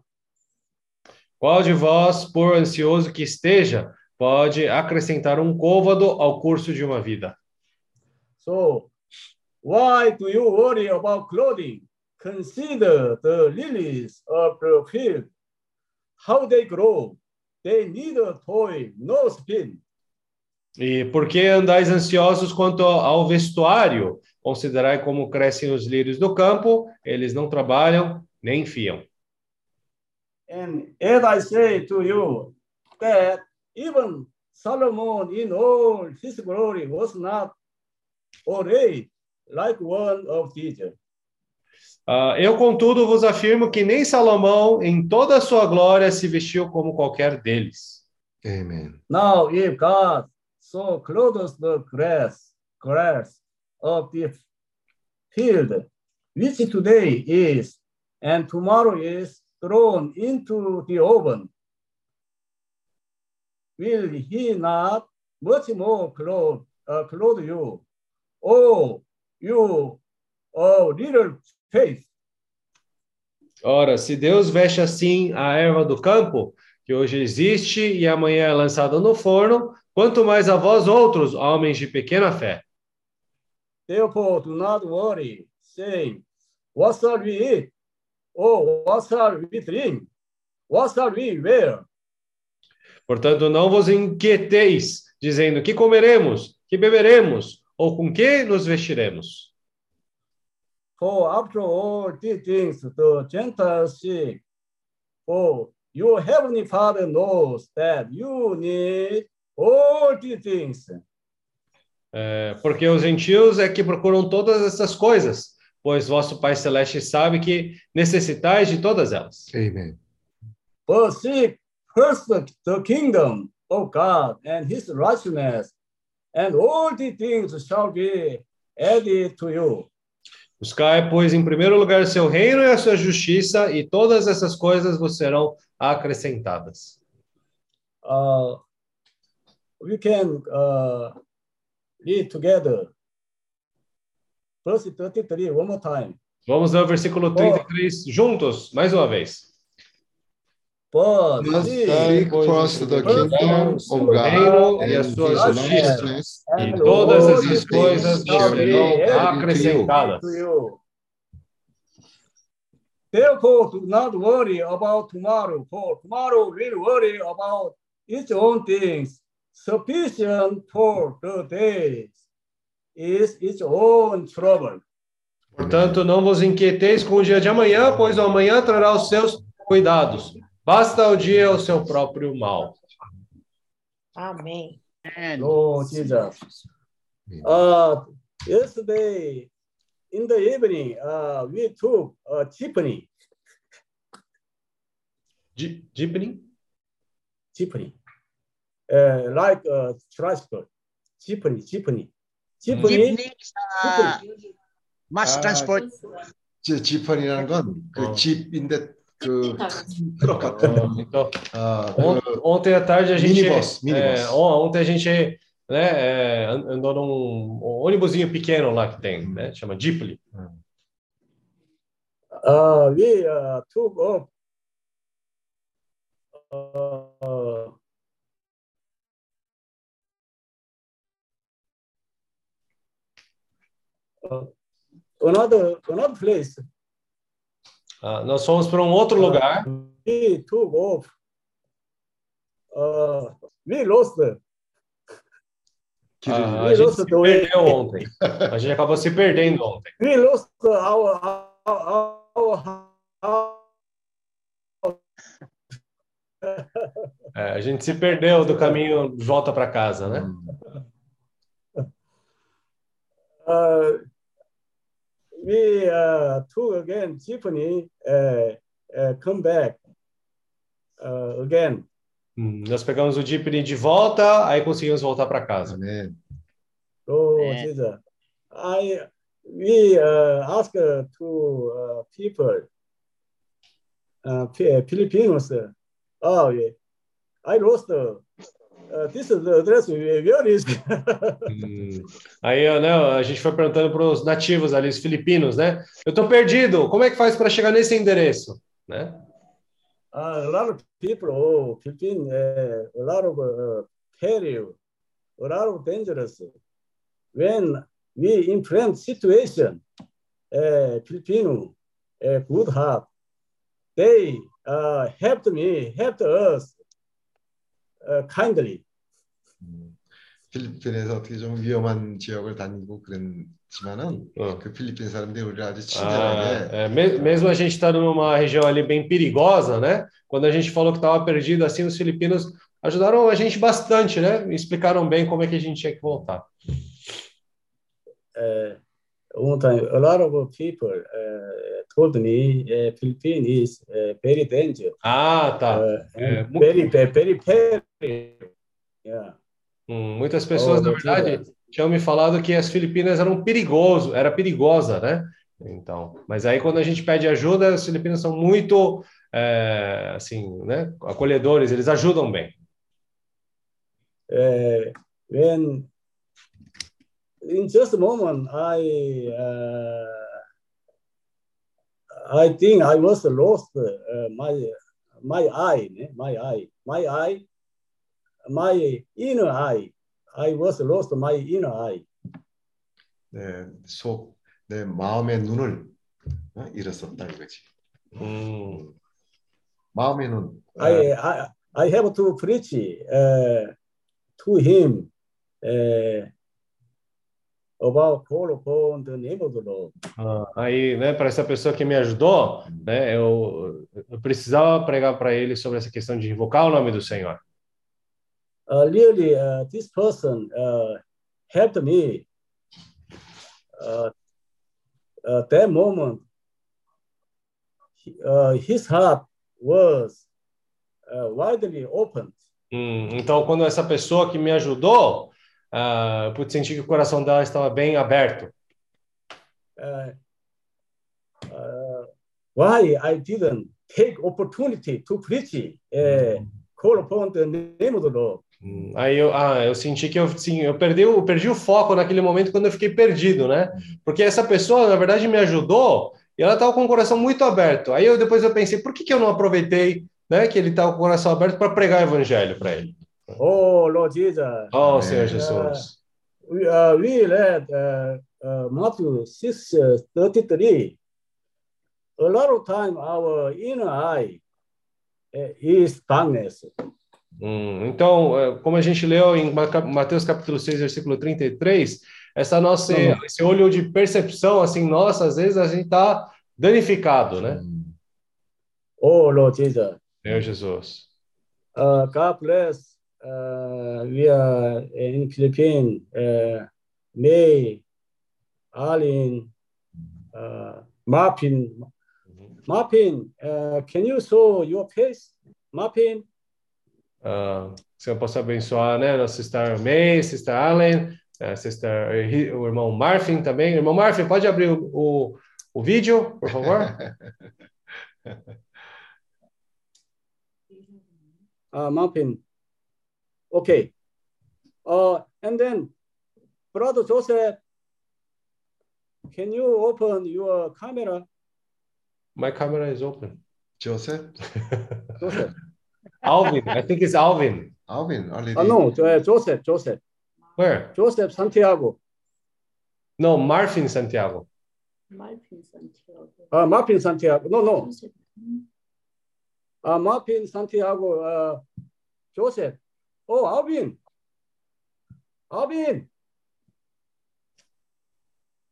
S1: Qual de vós, por ansioso que esteja, pode acrescentar um côvado ao curso de uma vida?
S7: So, why do you worry about clothing? Consider the lilies of the field, how they grow. They neither toil nor spin.
S1: E por que andais ansiosos quanto ao vestuário? Considerai como crescem os lírios do campo, eles não trabalham nem fiam.
S7: And as I say to you, that even Solomon in all his glory was not arrayed like one of these.
S1: Ah, eu, contudo, vos afirmo que nem Salomão, em toda a sua glória, se vestiu como qualquer deles.
S3: Amen.
S7: Now, if God so clothes the grass, grass of the field, which today is and tomorrow is thrown into the oven, will he not much more clothe, uh, clothe you? Oh, you, oh, little faith.
S1: Ora, se Deus veste assim a erva do campo, que hoje existe e amanhã é lançada no forno, quanto mais a vós outros, homens de pequena fé.
S7: Therefore, do not worry, saying, What shall we eat? Or what shall we drink? What shall we wear?
S1: Portanto, não vos inquieteis, dizendo que comeremos, que beberemos, ou com que nos vestiremos.
S7: For after all these things, the Gentiles seek. For your heavenly Father knows that you need all these things.
S1: É, porque os gentios é que procuram todas essas coisas, pois vosso Pai Celeste sabe que necessitais de todas elas.
S3: Amen.
S7: But seek first the kingdom of God and his righteousness, and all these things shall be added to you.
S1: Buscai, pois, em primeiro lugar seu reino e a sua justiça, e todas essas coisas vos serão acrescentadas.
S7: Uh, we can uh, read together. Verse 33, one more time.
S1: Vamos ler o versículo 33 juntos, mais uma vez.
S7: But
S3: Mas
S7: seek
S3: first the kingdom of God
S1: e a
S3: and
S1: sua
S3: his
S1: justiça.
S3: righteousness,
S1: E todas
S7: these
S1: coisas serão acrescentadas.
S7: Therefore, do not worry about tomorrow, for tomorrow will worry about its own things. Sufficient for the day is its own trouble.
S1: Portanto, não vos inquieteis com o dia de amanhã, pois o amanhã trará os seus cuidados. Basta o dia o seu próprio mal.
S6: Amém.
S7: Lord Jesus. Uh, yesterday, in the evening, uh, we took a jeepney.
S1: Di- Dibni?
S7: jeepney, uh, like a tricycle, jeepney, jeepney, jeepney,
S4: Jeepney, 아, mass
S3: 아,
S4: transport.
S3: 지- 지판이라는 건
S1: 어.
S3: 그 집인데 그 트럭 같은
S1: Ah, então,
S3: 아,
S1: on-
S3: 그
S1: ontem à tarde a gente.
S3: Minibus, minibus.
S1: é, on- ontem a gente né, é, an- andou num um ônibusinho pequeno lá que tem, né? Chama Jeeply.
S7: uh, we uh, took off. Uh, another another place.
S1: Ah, nós fomos para um outro lugar.
S7: We took off. Uh, we lost.
S1: Ah, a gente se perdeu ontem. A gente acabou se perdendo ontem.
S7: We lost our our our, our
S1: É, a gente se perdeu do caminho de volta para casa, né?
S7: uh, we uh, took again jeepney, uh, uh, come back uh, again.
S1: Hum, Nós pegamos o Jeepney de volta, aí conseguimos voltar para casa.
S3: Amém.
S7: Oh,
S4: É.
S7: Jesus. I we uh, ask uh, to uh, people, uh, Fi- Filipinos, uh, oh, yeah, I lost. Uh, this is the?
S1: Hum. Aí, né, a gente foi perguntando para os nativos ali, os filipinos, né? Eu tô perdido, como é que faz para chegar nesse endereço? Né?
S7: Uh, a lot of people, oh, Philippine, uh, a lot of uh, peril, a lot of dangerous. When we in friend situation, uh, Filipino, uh, good heart, they uh, helped me, helped us kindly.
S3: 필리핀에서 어떻게 좀 위험한 지역을 다니고 그랬지만은
S1: 어.
S3: 그 필리핀 사람들이 우리를 아주
S1: Ah,
S3: 친절하게
S1: é, me- mesmo a gente estando numa região ali bem perigosa, né? Quando a gente falou que estava perdido, assim, os filipinos ajudaram a gente bastante, né? E explicaram bem como é que a gente tinha que voltar.
S7: Uh, one time, a lot of people uh, told me uh, Philippine is uh, very dangerous,
S1: Ah, tá. É,
S7: and
S1: mu-
S7: very, very peril. Yeah.
S1: hum, muitas pessoas,
S7: Oh,
S1: na verdade, tinham me falado que as Filipinas eram perigoso, era perigosa, né? Então, mas aí quando a gente pede ajuda, os filipinos são muito, é, assim, né? Acolhedores, eles ajudam bem.
S7: uh, when in just a moment I uh, I think I was lost uh, my my eye né? my eye my eye my inner eye I was lost my inner eye
S3: 내 속, 내 마음의 눈을 어? 잃었었다 이거지.
S1: Hum,
S3: 마음의 눈.
S7: I, I I have to preach uh, to him uh, about call upon the name of the Lord
S1: ah, aí, né, para essa pessoa que me ajudou, né, eu, eu precisava pregar para ele sobre essa questão de invocar o nome do Senhor.
S7: uh, really, uh, this person uh, helped me. Uh, uh, that moment, uh, his heart was uh, widely opened.
S1: Hum, então, quando essa pessoa que me ajudou, ah, eu pude sentir que o coração dela estava bem aberto.
S7: Uh, uh, why I didn't take opportunity to preach, uh, call upon the name of the Lord.
S1: Hum, Aí eu, ah, eu senti que eu, sim, eu perdi, o- eu perdi o foco naquele momento quando eu fiquei perdido, né? Porque essa pessoa, na verdade, me ajudou e ela estava com o coração muito aberto. Aí eu depois eu pensei, por que, que eu não aproveitei, né, que ele estava com o coração aberto para pregar o evangelho para ele?
S7: Oh, Lord Jesus.
S1: Oh. Senhor Jesus.
S7: we, uh, we read uh, uh, Matthew 6 uh, 33. A lot of time our inner eye uh, is darkness.
S1: Hum, então, é, como a gente leu em Ma- Mateus capítulo 6, versículo 33, essa nossa,
S7: Uhum.
S1: esse olho de percepção, assim, nossa, às vezes a gente está danificado, né?
S3: 음,
S7: Oh, Lord Jesus.
S1: Senhor Jesus.
S7: Uh, God bless. Uh, we are in Philippines. Uh, May, Arlene, uh, Marpin. Marpin, uh, can you show your face? Marpin?
S1: Ah, Senhor possa abençoar, né? Nossa sister May, sister Allen, sister, o irmão Marfin também. Irmão Marfin, pode abrir o, o, o vídeo, por favor?
S7: uh, Marpin. Okay. Uh, and then, Brother Joseph, can you open your camera?
S1: My camera is open.
S3: Joseph?
S7: Joseph.
S1: Alvin. I think it's Alvin.
S3: Alvin. Already.
S7: Uh, no, uh, Joseph. Joseph.
S1: Where?
S7: Joseph Santiago.
S1: No, Martin Santiago.
S4: Martin Santiago.
S7: Uh, Martin Santiago. No, no.
S4: Joseph.
S7: Uh, Martin Santiago. Uh, Joseph. Oh, Alvin. Alvin.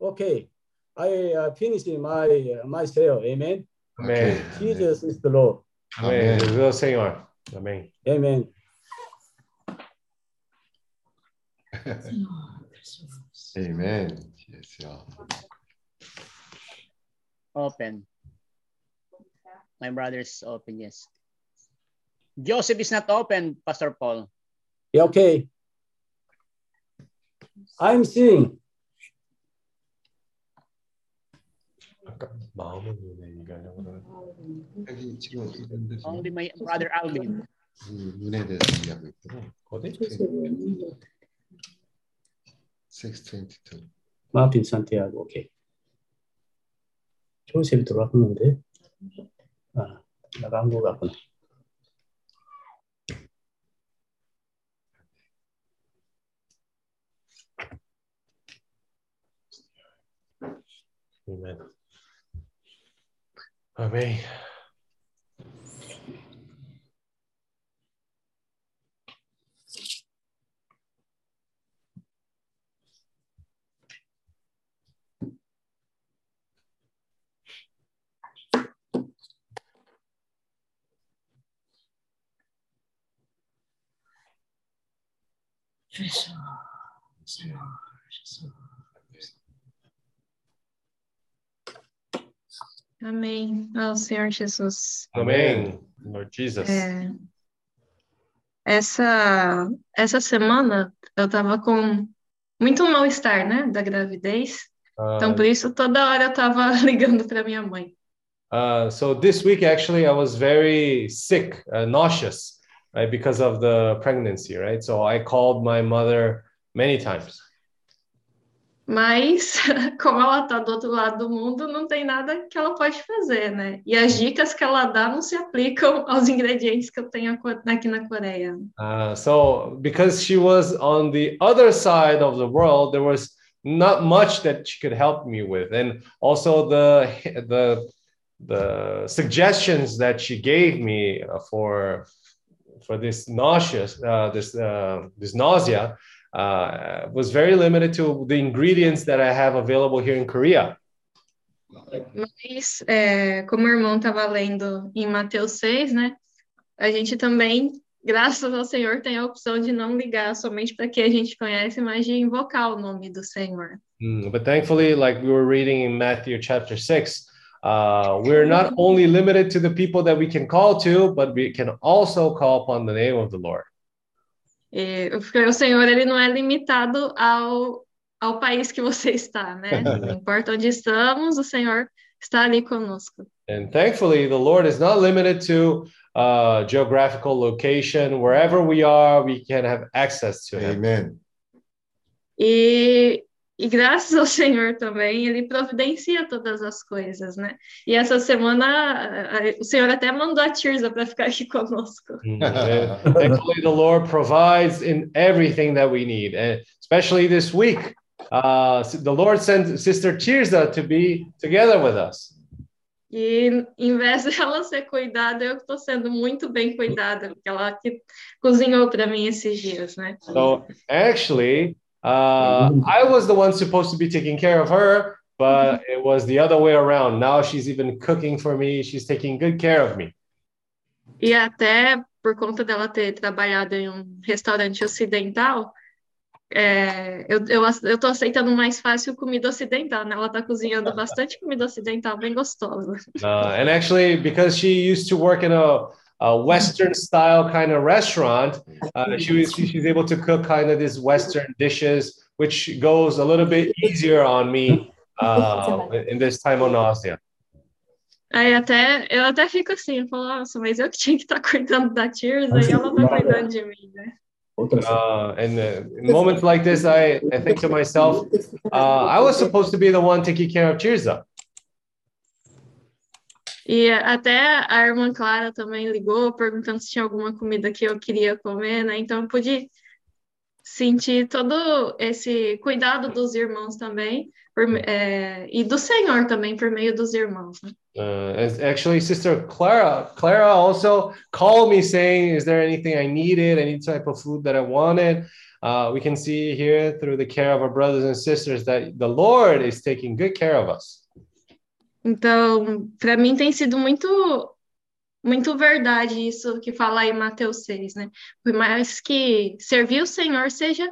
S7: Okay. I uh, finished my, uh, my sale. Amen.
S1: Amen.
S7: Jesus is the Lord.
S3: Amen.
S1: Amen. é o Senhor.
S7: Amen.
S3: Amen. Yes.
S8: Open. My brother's open, yes. Joseph is not open, Pastor Paul.
S7: Yeah, okay. I'm seeing.
S8: Only my brother Alvin.
S3: 이 눈에 대해서 얘기하고 있더라.
S1: 어디?
S3: 622.
S7: 마틴 산티아고 오케이. 조셉이 들어왔는데 아 나간 거 같구나.
S1: Amen. Amém. Fecha, Senhor.
S9: Amém. Ao Senhor Jesus.
S1: Amém. Lord Jesus.
S9: É, essa, essa semana eu tava com muito mal-estar, né, da gravidez. Então,
S1: Uh,
S9: por isso, toda hora eu tava ligando para minha mãe.
S1: uh, so this week, actually, I was very sick, uh, nauseous, right, because of the pregnancy, right? So I called my mother many times.
S9: Mas, como ela tá do outro lado do mundo, não tem nada que ela pode fazer, né? E as dicas que ela dá não se aplicam aos ingredientes que eu tenho aqui na Coreia.
S1: Uh, so because she was on the other side of the world, there was not much that she could help me with, and also the the the suggestions that she gave me uh, for for this nauseous uh, this uh, this nausea uh, was very limited to the ingredients that I have available here in Korea.
S9: Mas, é, como o irmão estava lendo em Mateus 6, né? A gente também, graças ao Senhor, tem a opção de não ligar somente para quem a gente conhece, mas de invocar o nome do Senhor.
S1: Mm, but thankfully, like we were reading in Matthew chapter 6, uh, we're not only limited to the people that we can call to, but we can also call upon the name of the Lord.
S9: E, porque o Senhor, ele não é limitado ao, ao país que você está, né? Não importa onde estamos, o Senhor está ali conosco.
S1: And thankfully, the Lord is not limited to uh, geographical location. Wherever we are, we can have access to Him.
S3: Amen.
S9: E, e graças ao Senhor também, ele providencia todas as coisas, né? E essa semana o Senhor até mandou a Tirza para ficar aqui conosco.
S1: And thankfully, the Lord provides in everything that we need, and especially this week. Uh, the Lord sent Sister Tirza to be together with us.
S9: E em vez dela ser cuidada, eu estou sendo muito bem cuidada, porque ela que cozinhou para mim esses dias, né?
S1: So actually, uh, I was the one supposed to be taking care of her, but it was the other way around. Now she's even cooking for me. She's taking good care of me.
S9: E até por conta dela ter trabalhado em um restaurante ocidental, é, eu, eu, eu tô aceitando mais fácil comida ocidental, né? Ela tá cozinhando bastante comida ocidental, bem gostosa.
S1: Uh, and actually, because she used to work in a, a Western style kind of restaurant, uh, she was she's able to cook kind of these Western dishes, which goes a little bit easier on me uh, in this time of nausea.
S9: Aí até, eu até fico assim, eu falo, nossa, mas eu que tinha que estar cuidando da Tirza e ela tá cuidando de mim, né?
S1: Uh, and uh, in moments like this, I, I think to myself, uh, I was supposed to be the one taking care of Tirza.
S9: E até a irmã Clara também ligou perguntando se tinha alguma comida que eu queria comer, né? Então eu pude sentir todo esse cuidado dos irmãos também, por- é, e do Senhor também, por meio dos irmãos, né?
S1: Uh, actually, Sister Clara, Clara also called me saying, "Is there anything I needed? Any type of food that I wanted?" Uh, we can see here through the care of our brothers and sisters that the Lord is taking good care of us.
S9: Então, para mim tem sido muito muito verdade isso que fala aí Mateus 6, né? Por mais que servir o Senhor seja,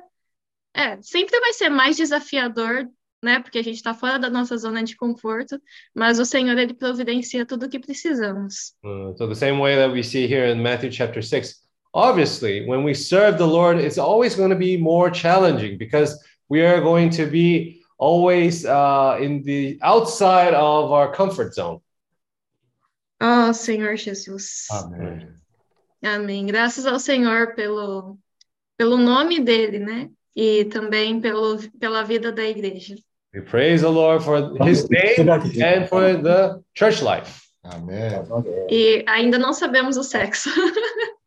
S9: é, sempre vai ser mais desafiador, né? Porque a gente está fora da nossa zona de conforto, mas o Senhor ele providencia tudo o que precisamos.
S1: Uh, so the same way that we see here in Matthew chapter six, obviously, when we serve the Lord, it's always going to be more challenging because we are going to be always uh, in the outside of our comfort zone.
S9: Oh, Senhor Jesus.
S3: Amém.
S9: Amém. Graças ao Senhor pelo, pelo nome dele, né? E também pelo, pela vida da igreja.
S1: We praise the Lord for his name and for the church life.
S3: Amém.
S9: E ainda não sabemos o sexo.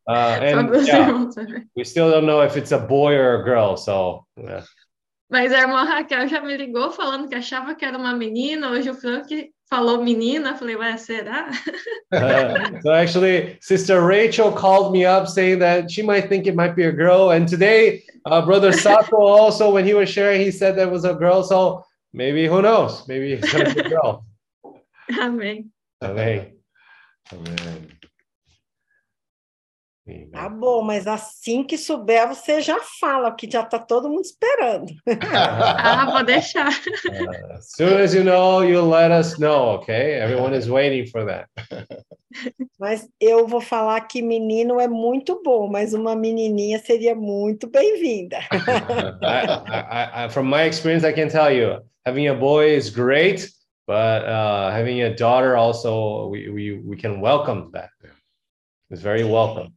S1: Uh, and, yeah, we still don't know if it's a boy or a girl, so yeah.
S9: Mas a irmã Raquel já me ligou falando que achava que era uma menina. Hoje o Frank falou menina. Falei, ué, será?
S1: Uh, so actually, Sister Rachel called me up saying that she might think it might be a girl. And today, uh, Brother Sato also, when he was sharing, he said that was a girl. So maybe who knows? Maybe it's a girl.
S9: Amém.
S1: Amém.
S3: 아멘.
S6: Tá bom, mas assim que souber, você já fala, que já está todo mundo esperando.
S9: Ah, vou deixar.
S1: Uh, as soon as you know, you let us know, okay? Everyone is waiting for that.
S6: Mas eu vou falar que menino é muito bom, mas uma menininha seria muito bem-vinda.
S1: From my experience, I can tell you, having a boy is great, but uh, having a daughter also, we, we, we can welcome that. It's very welcome.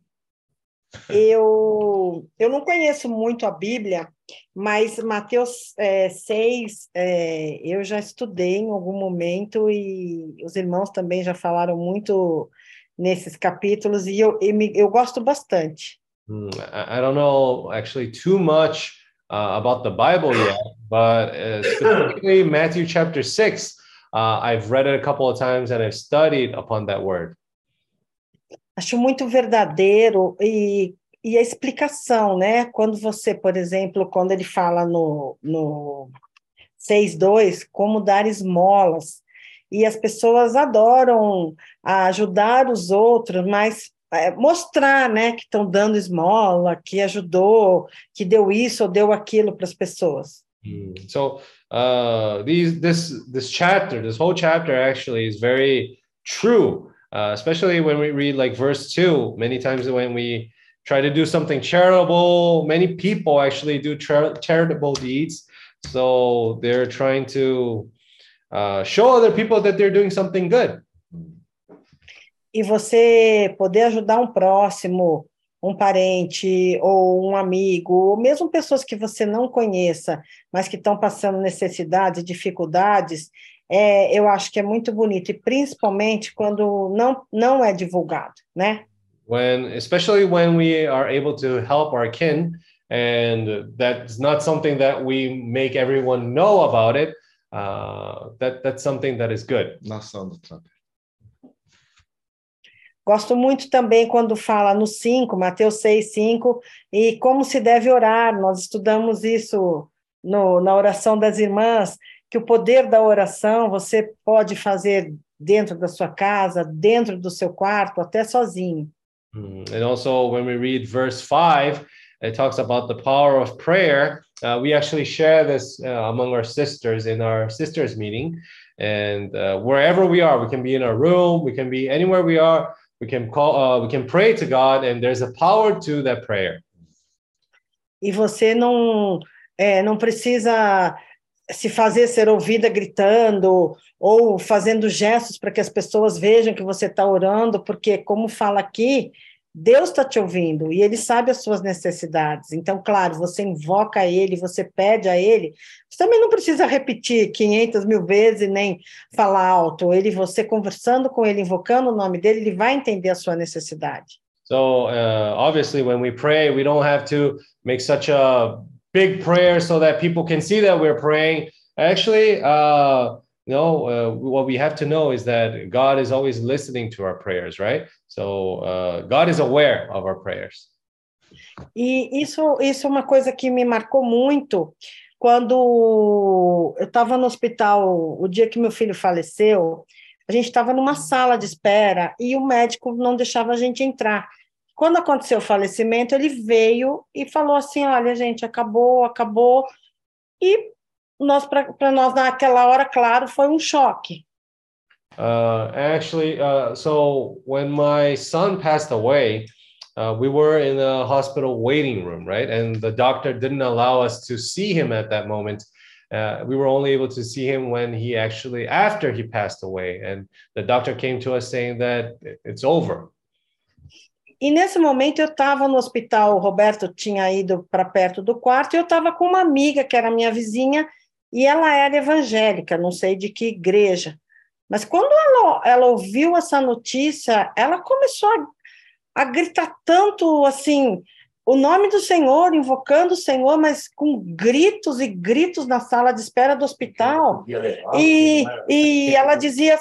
S6: Eu, eu não conheço muito a Bíblia, mas Mateus é, 6 é, eu já estudei em algum momento e os irmãos também já falaram muito nesses capítulos e eu, eu, eu gosto bastante.
S1: Hmm, I don't know actually too much uh, about the Bible yet, but uh, specifically Matthew chapter 6, uh, I've read it a couple of times and I've studied upon that word.
S6: Acho muito verdadeiro e, e a explicação, né? Quando você, por exemplo, quando ele fala no, no 6.2, como dar esmolas, e as pessoas adoram ajudar os outros, mas é, mostrar, né, que estão dando esmola, que ajudou, que deu isso ou deu aquilo para as pessoas.
S1: Hmm. So uh, these this this chapter, this whole chapter actually is very true, uh, especially when we read like verse two. Many times when we try to do something charitable, many people actually do char- charitable deeds. So they're trying to uh, show other people that they're doing something good.
S6: e você poder ajudar um próximo, um parente ou um amigo, ou mesmo pessoas que você não conheça, mas que estão passando necessidades, dificuldades, é, eu acho que é muito bonito, e principalmente quando não, não é divulgado, né?
S1: When, especially when we are able to help our kin, and that's not something that we make everyone know about it, uh, that, that's something that is good.
S3: Nação do Trump.
S6: Gosto muito também quando fala no 5, Mateus 6, 5, e como se deve orar. Nós estudamos isso no, na oração das irmãs, que o poder da oração você pode fazer dentro da sua casa, dentro do seu quarto, até sozinho.
S1: Mm, and also when we read verse 5 it talks about the power of prayer. Uh, we actually share this uh, among our sisters in our sisters meeting. And uh, wherever we are we can be in our room we can be anywhere we are we can call uh, we can pray to god and there's a power to that prayer.
S6: E você não, é, não precisa se fazer ser ouvida gritando ou fazendo gestos para que as pessoas vejam que você está orando, porque, como fala aqui, Deus está te ouvindo e Ele sabe as suas necessidades. Então, claro, você invoca Ele, você pede a Ele. Você também não precisa repetir 500 mil vezes nem falar alto. Ele, você conversando com Ele, invocando o nome dele, Ele vai entender a sua necessidade.
S1: So uh, obviously, when we pray, we don't have to make such a big prayer so that people can see that we're praying. Actually, uh, no, uh, what we have to know is that God is always listening to our prayers, right? So uh, God is aware of our prayers.
S6: E isso, isso é uma coisa que me marcou muito quando eu estava no hospital, o dia que meu filho faleceu, a gente estava numa sala de espera e o médico não deixava a gente entrar. Quando aconteceu o falecimento, ele veio e falou assim: olha, gente, acabou, acabou. E nós, para nós, naquela hora, claro, foi um choque.
S1: Uh, actually, uh, so when my son passed away, uh, we were in the hospital waiting room, right? And the doctor didn't allow us to see him at that moment. uh, we were only able to see him when he actually after he passed away, and the doctor came to us saying that it's over.
S6: E nesse momento eu estava no hospital, o Roberto tinha ido para perto do quarto, e eu estava com uma amiga que era minha vizinha, e ela era evangélica, não sei de que igreja. Mas quando ela, ela ouviu essa notícia, ela começou a, a gritar tanto assim, o nome do Senhor, invocando o Senhor, mas com gritos e gritos na sala de espera do hospital. E, e ela dizia: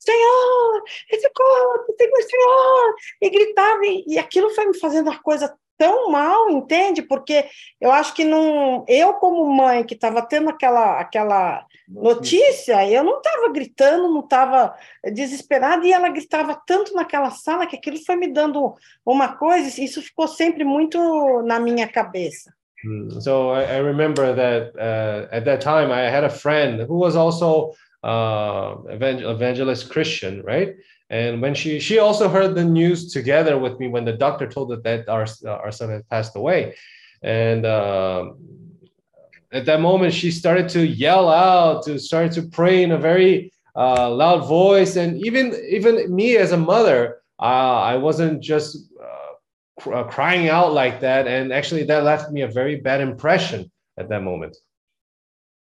S6: Senhor, esse corpo, Senhor, e gritava, e, e aquilo foi me fazendo a coisa tão mal, entende? Porque eu acho que não, eu como mãe que estava tendo aquela aquela notícia, eu não estava gritando, não estava desesperada e ela gritava tanto naquela sala que aquilo foi me dando uma coisa, isso ficou sempre muito na minha cabeça.
S1: Hmm, So I, I remember that uh, at that time I had a friend who was also uh, evangel- evangelist Christian, right? And when she she also heard the news together with me when the doctor told her that our our son had passed away, and um at that moment she started to yell out, to start to pray in a very uh, loud voice, and even even me as a mother, uh, I wasn't just uh, cr- uh, crying out like that, and actually that left me a very bad impression at that moment.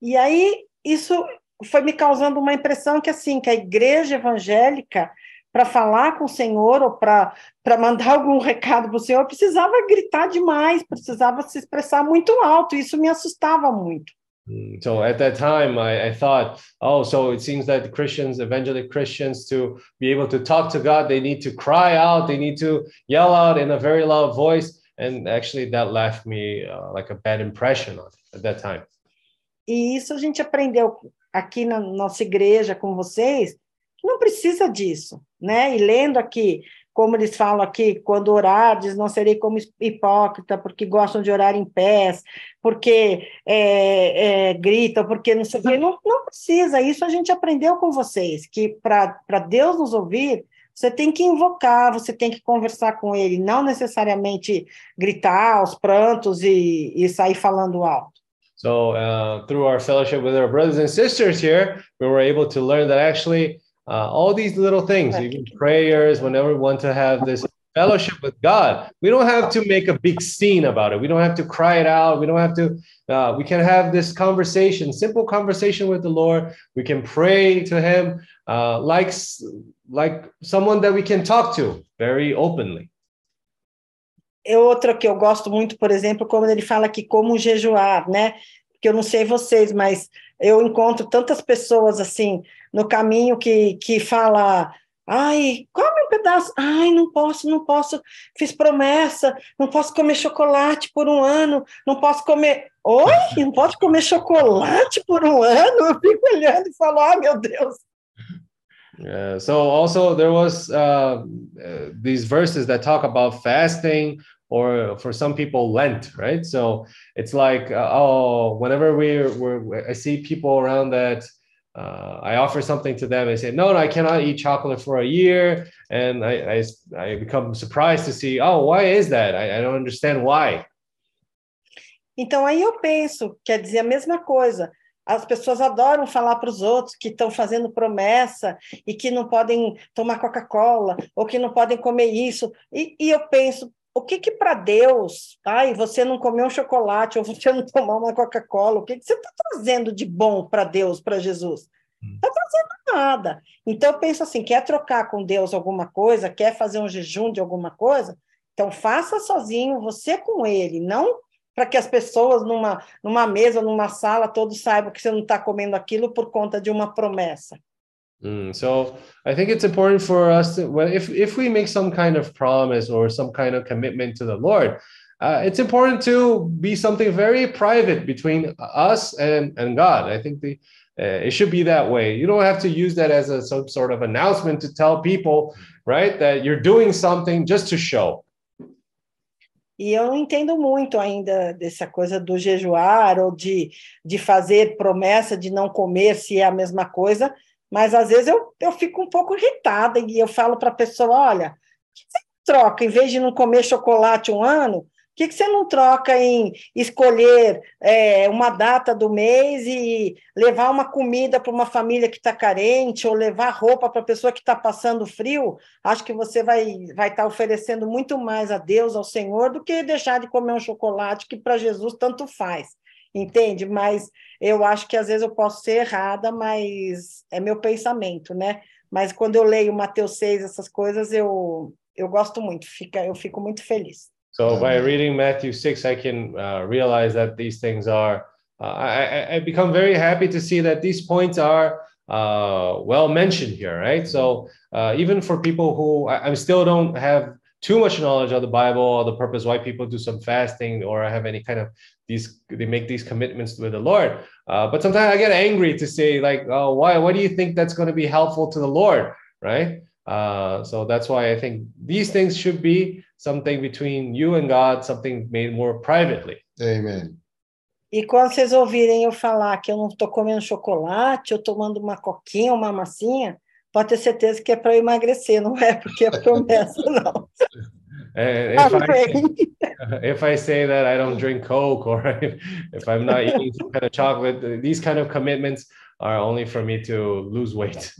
S6: E aí isso foi me causando uma impressão que assim, que a igreja evangélica para falar com o Senhor ou para mandar algum recado para o Senhor, precisava gritar demais, precisava se expressar muito alto, isso me assustava muito.
S1: Mm, So at that time, I, I thought, oh, so it seems that Christians, evangelical Christians, to be able to talk to God, they need to cry out, they need to yell out in a very loud voice. And actually, that left me uh, like a bad impression on at that time.
S6: E isso a gente aprendeu aqui na nossa igreja com vocês, não precisa disso, né? E lendo aqui, como eles falam aqui, quando orardes, não serei como hipócrita, porque gostam de orar em pés, porque é, é, gritam, porque não sei o quê. Não, não precisa, isso a gente aprendeu com vocês, que para Deus nos ouvir, você tem que invocar, você tem que conversar com ele, não necessariamente gritar aos prantos e, e sair falando alto.
S1: So uh, through our fellowship with our brothers and sisters here, we were able to learn that actually uh, all these little things, even prayers, whenever we want to have this fellowship with God, we don't have to make a big scene about it. We don't have to cry it out. We don't have to. Uh, we can have this conversation, simple conversation with the Lord. We can pray to Him uh, like like someone that we can talk to very openly.
S6: É outra que eu gosto muito, por exemplo, como ele fala aqui, como jejuar, né? Porque eu não sei vocês, mas eu encontro tantas pessoas assim no caminho que, que fala, ai, come um pedaço, ai, não posso, não posso, fiz promessa, não posso comer chocolate por um ano, não posso comer. Oi, não pode comer chocolate por um ano? Eu fico olhando e falo, ah, meu Deus.
S1: Uh, so also there was uh, uh, these verses that talk about fasting or for some people lent right? So it's like uh, oh whenever we're, we're i see people around that uh, i offer something to them and say no no i cannot eat chocolate for a year. And i i, I become surprised to see oh why is that? I, I don't understand why.
S6: Então aí eu penso, quer dizer a mesma coisa. As pessoas adoram falar para os outros que estão fazendo promessa e que não podem tomar Coca-Cola ou que não podem comer isso. E, e eu penso, o que que para Deus, ai, você não comer um chocolate ou você não tomar uma Coca-Cola, o que, que você está trazendo de bom para Deus, para Jesus? Não está trazendo nada. Então eu penso assim, quer trocar com Deus alguma coisa, quer fazer um jejum de alguma coisa, então faça sozinho, você com ele, não para que as pessoas numa, numa mesa, numa sala, todos saibam que você não está comendo aquilo por conta de uma promessa.
S1: Mm, so I think it's important for us to, well, if if we make some kind of promise or some kind of commitment to the Lord, uh, it's important to be something very private between us and and God. I think the uh, it should be that way. You don't have to use that as a some sort of announcement to tell people, right, that you're doing something just to show.
S6: E eu não entendo muito ainda dessa coisa do jejuar ou de, de fazer promessa de não comer se é a mesma coisa, mas às vezes eu, eu fico um pouco irritada e eu falo para a pessoa: olha, troca, em vez de não comer chocolate um ano, que, que você não troca em escolher é, uma data do mês e levar uma comida para uma família que está carente, ou levar roupa para a pessoa que está passando frio? Acho que você vai estar vai tá oferecendo muito mais a Deus, ao Senhor, do que deixar de comer um chocolate que para Jesus tanto faz. Entende? Mas eu acho que às vezes eu posso ser errada, mas é meu pensamento, né? Mas quando eu leio Mateus 6, essas coisas, eu, eu gosto muito, fica, eu fico muito feliz.
S1: So by reading Matthew 6, I can uh, realize that these things are, uh, I, I become very happy to see that these points are uh, well mentioned here, right? So uh, even for people who I, I still don't have too much knowledge of the Bible or the purpose why people do some fasting or have any kind of these they make these commitments with the Lord. Uh, but sometimes I get angry to say like, oh, why? Why do you think that's going to be helpful to the Lord, right? Uh, so that's why I think these things should be something between you and God, something made more privately.
S3: Amen.
S6: E quando vocês ouvirem eu falar que eu não estou comendo chocolate, eu tomando uma coquinha, uma massinha, pode ter certeza que é para emagrecer, não é porque é promessa, não.
S1: And if I, if I say that I don't drink Coke or if, if I'm not eating some kind of chocolate, these kind of commitments are only for me to lose weight.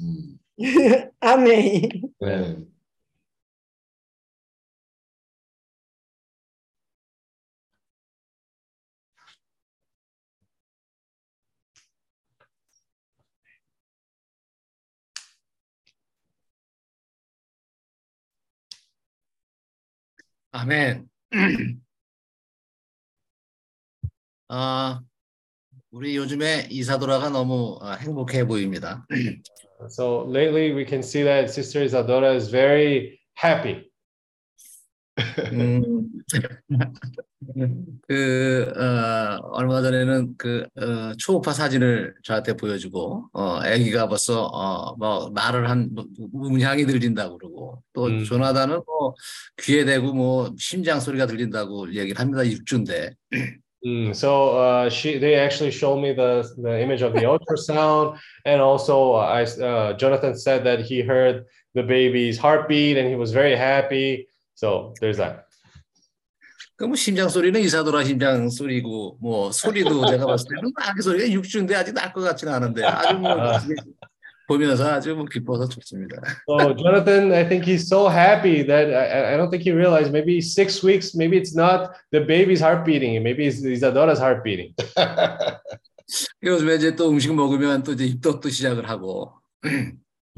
S6: Amém.
S3: Amen.
S10: 아멘. 아, 우리 요즘에 이사도라가 너무 행복해 보입니다.
S1: So lately we can see that Sister Isadora is very happy.
S10: 음, 그 어, 얼마 전에는 그 어, 초음파 사진을 저한테 보여주고 어, 아기가 벌써 어, 뭐 말을 한 음향이 들린다고 그러고 또
S1: 음.
S10: 조나단은 뭐 귀에 대고 뭐 심장 소리가 들린다고 얘기를 합니다 육주인데
S1: Mm, so uh, she, they actually showed me the the image of the ultrasound, and also uh, I, uh, Jonathan said that he heard the baby's heartbeat, and he was very happy. So there's that.
S10: 그뭐 심장 소리는 이사도라 심장 소리고 뭐 소리도 제가 봤을 때는 아기 소리가 육주인데 아직 날 것 같지는 않은데 아주 뭐 보면서 아주 뭐 기뻐서 좋습니다.
S1: So Jonathan, I think he's so happy that I, I don't think he realized maybe six weeks, maybe it's not the baby's heart beating, maybe it's Isadora's heart beating.
S10: 요즘에 이제 또 음식 먹으면 또 이제 입덧도 시작을 하고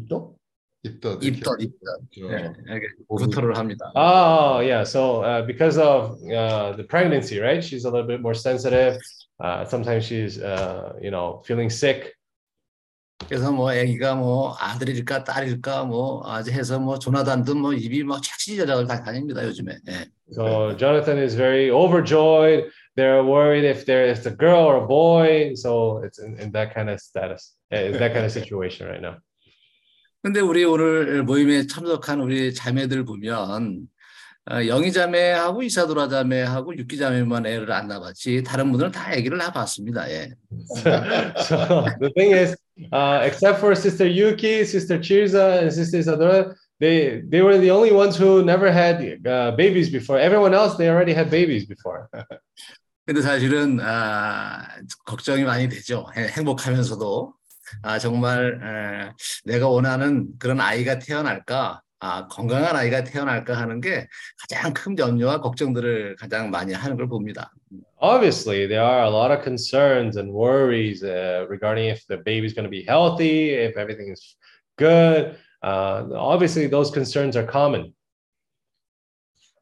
S3: 또? 입덧.
S10: 입덧 입덧 네, 이렇게 구토를 합니다.
S1: Oh, yeah. So uh, because of uh, the pregnancy, right? She's a little bit more sensitive. Uh, sometimes she's, uh, you know, feeling sick.
S10: 그래서 뭐 아기가 뭐 아들일까 딸일까 뭐 아주 해서 뭐 조나단도 뭐 입이 막 착지자작을 다 다닙니다 요즘에. 예.
S1: So Jonathan is very overjoyed. They're worried if there is a girl or a boy. So it's in, in that kind of status, eh, that kind of situation right now.
S10: 근데 우리 오늘 모임에 참석한 우리 자매들 보면 어, 영희 자매하고 이사도라 자매하고 육기 자매만 애를 안 낳았지 다른 분들은 다 아기를 낳았습니다. 예.
S1: so the thing is, uh, except for Sister Yuki, Sister Chirza, and Sister Isadora, they they were the only ones who never had uh, babies before. Everyone else, they already had babies before.
S10: 근데 사실은 아, 걱정이 많이 되죠. 해- 행복하면서도 아, 정말 에, 내가 원하는 그런 아이가 태어날까, 아, 건강한 아이가 태어날까 하는 게 가장 큰 염려와 걱정들을 가장 많이 하는 걸 봅니다.
S1: Obviously, there are a lot of concerns and worries uh, regarding if the baby's going to be healthy, if everything is good. Uh, obviously, those concerns are common.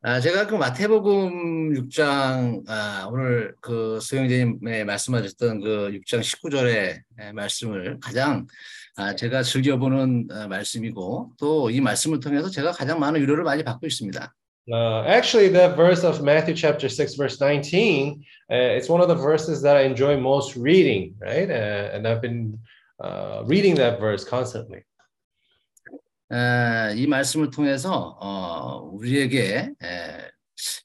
S10: 아, 제가 그 마태복음 6장 아, 오늘 그 소영재님의 말씀하셨던 그 6장 19절의 말씀을 가장 아, 제가 즐겨보는 아, 말씀이고 또 이 말씀을 통해서 제가 가장 많은 위로를 많이 받고 있습니다.
S1: Uh, actually, that verse of Matthew chapter 6, verse 19, uh, it's one of the verses that I enjoy most reading, right? Uh, and I've been uh, reading that verse constantly.
S10: 에, 이 말씀을 통해서 어, 우리에게 에,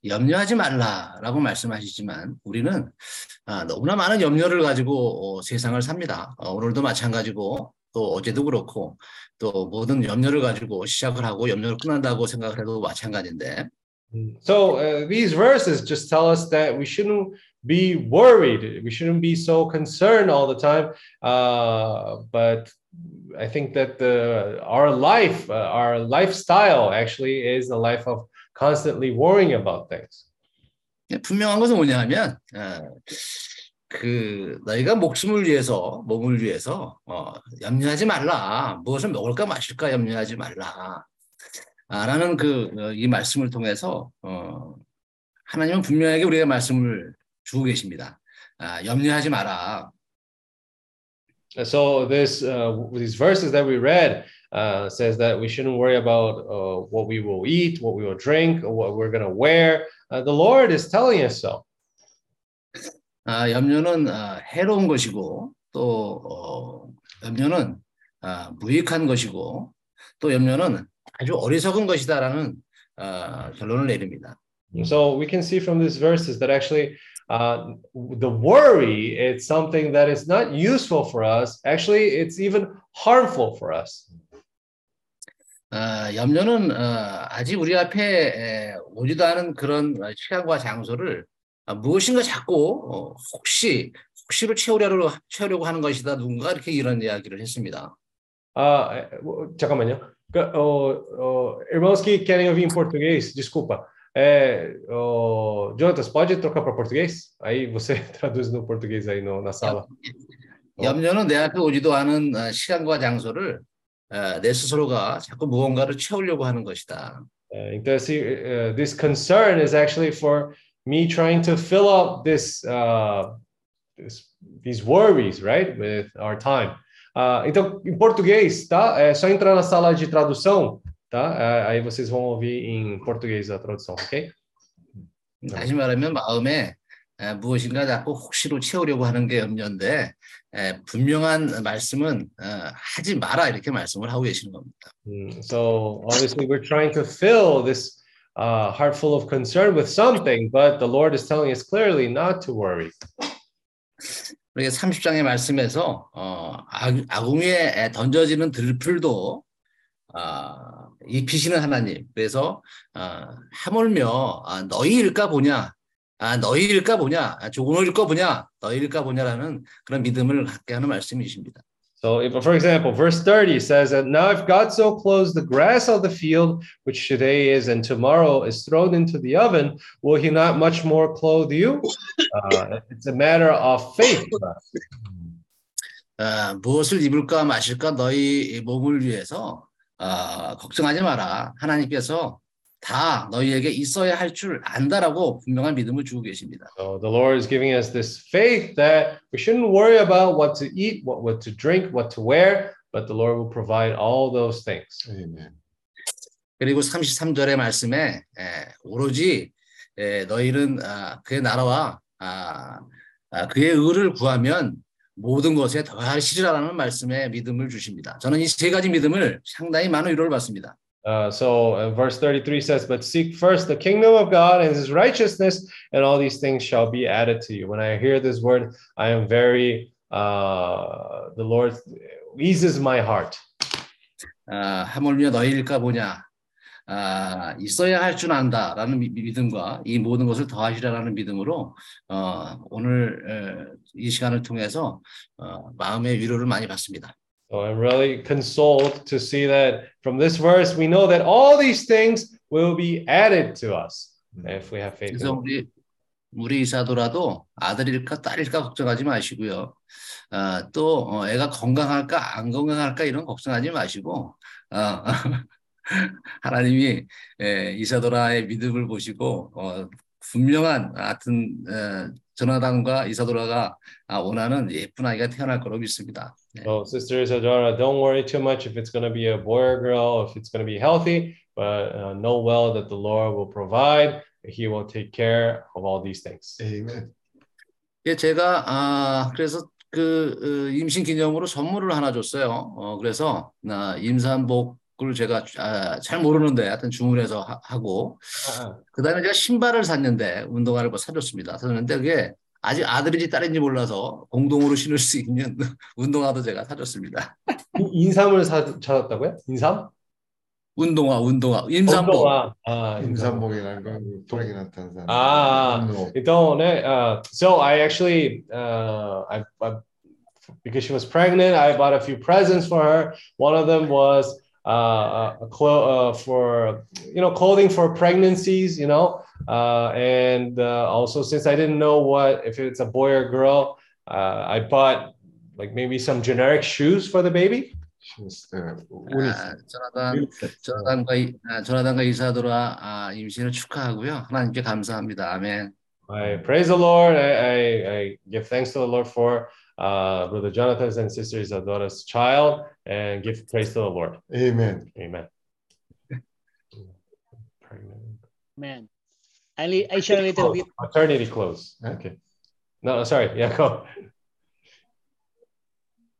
S10: 염려하지 말라라고 말씀하시지만 우리는 아, 너무나 많은 염려를 가지고 어, 세상을 삽니다. 어, 오늘도 마찬가지고 또 어제도 그렇고 또 모든 염려를 가지고 시작을 하고 염려를 끝난다고 생각을 해도 마찬가지인데
S1: So uh, these verses just tell us that we shouldn't be worried. We shouldn't be so concerned all the time. Uh, but I think that the our life, uh, our lifestyle, actually is a life of constantly worrying about things.
S10: 분명한 것은 뭐냐하면 어, 그 너희가 목숨을 위해서 몸을 위해서 어, 염려하지 말라 무엇을 먹을까 마실까 염려하지 말라 아, 라는 그 이 말씀을 통해서 어, 하나님은 분명하게 우리에게 말씀을 주고 계십니다. 아, 염려하지 마라.
S1: So this uh, these verses that we read uh, says that we shouldn't worry about uh, what we will eat, what we will drink, or what we're gonna wear. Uh, the Lord is telling us so.
S10: 아, 염려는 아, 해로운 것이고 또 어, 염려는 아, 무익한 것이고 또 염려는 아주 어리석은 것이다라는 아, 결론을 내립니다.
S1: So we can see from these verses that actually uh, the worry it's something that is not useful for us. Actually, it's even harmful for us.
S10: 아, 염려는 어, 아직 우리 앞에 에, 오지도 않은 그런 시간과 장소를 아, 무엇인가 자꾸 어, 혹시 혹시를 채우려고 채우려고 하는 것이다 누군가 이렇게 이런 이야기를 했습니다.
S1: Ah, o- 잠깐만요. 그, 어, 어, irmãos que querem ouvir em português, desculpa. É, o Jonas, pode trocar para português? Aí você traduz no português aí no, na sala.
S10: 염려는 내 앞에 오지도 않은 어, 시간과 장소를 어, 내 스스로가 자꾸 무언가를 채우려고 하는 것이다.
S1: É, então, esse, uh, this concern is actually for me trying to fill up this, uh, this these worries, right, with our time. Ah, então, em português, tá? É só entrar na sala de tradução, tá? Ah, aí vocês vão ouvir em português a tradução, ok?
S10: 다시 말하면 마음에 에, 무엇인가 자꾸 혹시로 채우려고 하는 게 염려인데 에, 분명한 말씀은 어, 하지 마라 이렇게 말씀을 하고 계시는 겁니다.
S1: Mm, So obviously, we're trying to fill this uh, heart full of concern with something, but the Lord is telling us clearly not to worry.
S10: 그러니까 30장의 말씀에서 어, 악, 악웅에 던져지는 들풀도 아, 입히시는 하나님. 그래서 아, 하물며 아, 너희일까 보냐, 아, 너희일까 보냐, 아, 조금일까 보냐, 너희일까 보냐라는 그런 믿음을 갖게 하는 말씀이십니다.
S1: So, if, for example, verse 30 says that now if God so clothes the grass of the field, which today is and tomorrow is thrown into the oven, will he not much more clothe you? Uh, it's a matter of faith.
S10: 아, 무엇을 입을까 마실까 너희 몸을 위해서 아, 걱정하지 마라. 하나님께서 다 너희에게 있어야 할 줄 안다라고 분명한 믿음을 주고 계십니다.
S1: So the Lord is giving us this faith that we shouldn't worry about what to eat, what, what to drink, what to wear, but the Lord will provide all those things.
S3: 아멘.
S10: 그리고 33절의 말씀에 에, 오로지 에, 너희는 아, 그의 나라와 아, 아, 그의 의를 구하면 모든 것에 더하시리라는 말씀에 믿음을 주십니다. 저는 이 세 가지 믿음을 상당히 많은 위로를 받습니다.
S1: Uh, so uh, verse 33 says, But seek first the kingdom of God and his righteousness, and all these things shall be added to you. When I hear this word, I am very, uh, the Lord eases my heart.
S10: 아, 하물며 너희일까 보냐. 아, 있어야 할 줄 안다라는 미- 믿음과 이 모든 것을 더하시라라는 믿음으로 어, 오늘 에, 이 시간을 통해서 어, 마음의 위로를 많이 받습니다.
S1: So I'm really consoled to see that from this verse, we know that all these things will be added to us if we have faith.
S10: 그래서. 우리 우리 이사도라도 아들일까 딸일까 걱정하지 마시고요. 아, 또 어, 애가 건강할까 안 건강할까 이런 걱정하지 마시고 어, 하나님이 에, 이사도라의 믿음을 보시고 어, 분명한 하여튼 에, 조나단과 이사도라가 아, 원하는 예쁜 아이가 태어날 거로 믿습니다. 네.
S1: So, Sister Isadora, don't worry too much if it's going to be a boy or girl, if it's going to be healthy, but uh, know well that the Lord will provide. He will take care of all these things.
S3: 아멘.
S10: 예, 제가 아 그래서 그 어, 임신 기념으로 선물을 하나 줬어요. 어 그래서 나 임산복 을 제가 아, 잘 모르는데 하여튼 주문해서 하, 하고 그다음에 제가 신발을 샀는데 운동화를 뭐 사줬습니다. 샀는데 그게 아직 아들인지 딸인지 몰라서 공동으로 신을 수 있는 운동화도 제가 사줬습니다.
S1: 인- 인삼을 사, 찾았다고요? 인삼?
S10: 운동화, 운동화, 임산복.
S1: 운동화. Então.
S3: 임산복이라는 건 돌아기 나타난 사람. 운동.
S1: então, né? Uh, so I actually, uh, I, I, because she was pregnant, I bought a few presents for her. One of them was uh, a clo- uh, for you know clothing for pregnancies, you know, uh, and uh, also since I didn't know what if it's a boy or girl, uh, I bought like maybe some generic shoes for the baby.
S3: 네, 운이
S10: 아, 조나단, 조나단과 이- 아, 조나단과 이사도라 아, 임신을 축하하고요. 하나님께 감사합니다. 아멘.
S1: I praise the Lord. I, I, I give thanks to the Lord for uh, Brother Jonathan's and Sister Isadora's child and give praise to the Lord.
S3: 아멘.
S1: Amen. Pregnant.
S8: Man, I, li- I share a little bit.
S1: Maternity clothes.
S3: Huh?
S1: Okay. No, sorry. Yeah, go.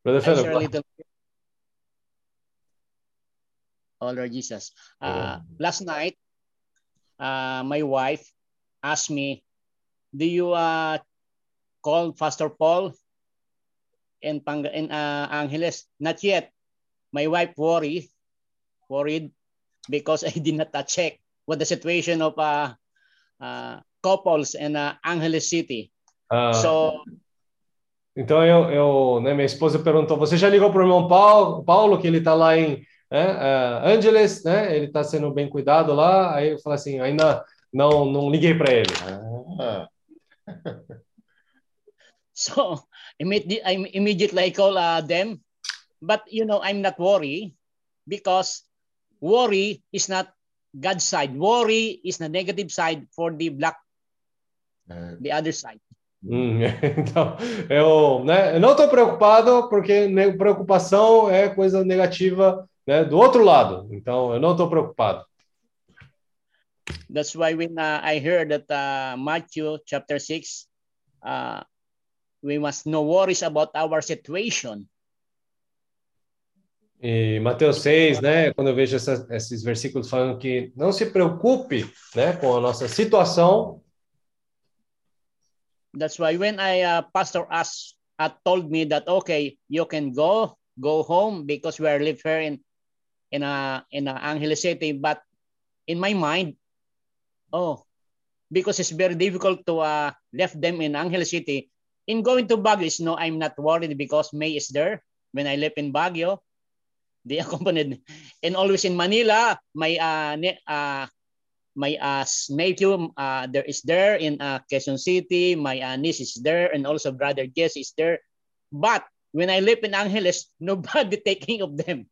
S1: Brother
S8: I share a
S1: Philip.
S8: little bit. Oh Lord Jesus. Uh, last night, uh, my wife asked me, "Do you uh, call Pastor Paul in Pang in uh, Angeles?" Not yet. My wife worried, worried because I did not uh, check what the situation of uh, uh, couples in uh, Angeles City.
S1: Ah,
S8: So
S1: então eu, eu né, minha esposa perguntou: você já ligou para o irmão Paulo, Paulo que ele está lá em né, ah, Angeles, né? Ele está sendo bem cuidado lá. Aí eu falei assim: ainda não, não liguei para ele.
S3: 아,
S8: So immediately, I immediately call uh, them, but you know I'm not worried because worry is not God's side. Worry is the negative side for the black,
S3: 네,
S8: the other side.
S1: Hum, então, eu, né, eu não estou preocupado porque preocupação é coisa negativa né, do outro lado. Então, eu não estou preocupado.
S8: That's why when uh, I heard that uh, Matthew chapter six, uh, we must no worries about our situation.
S1: E Mateus 6, né, quando eu vejo essas- esses versículos falando que não se preocupe né, com a nossa situação,
S8: That's why when I uh, pastor us uh, told me that okay, you can go go home because we are live here in in a in a Angeles City, but in my mind, oh, because it's very difficult to uh, left them in Angeles City. In going to Baguio, is no, I'm not worried because May is there. When I live in Baguio, they accompanied, and always in Manila, my uh, uh my uh, nephew uh, there is there in uh, Quezon City. My uh, niece is there, and also brother Jess is there. But when I live in Angeles, nobody taking of them.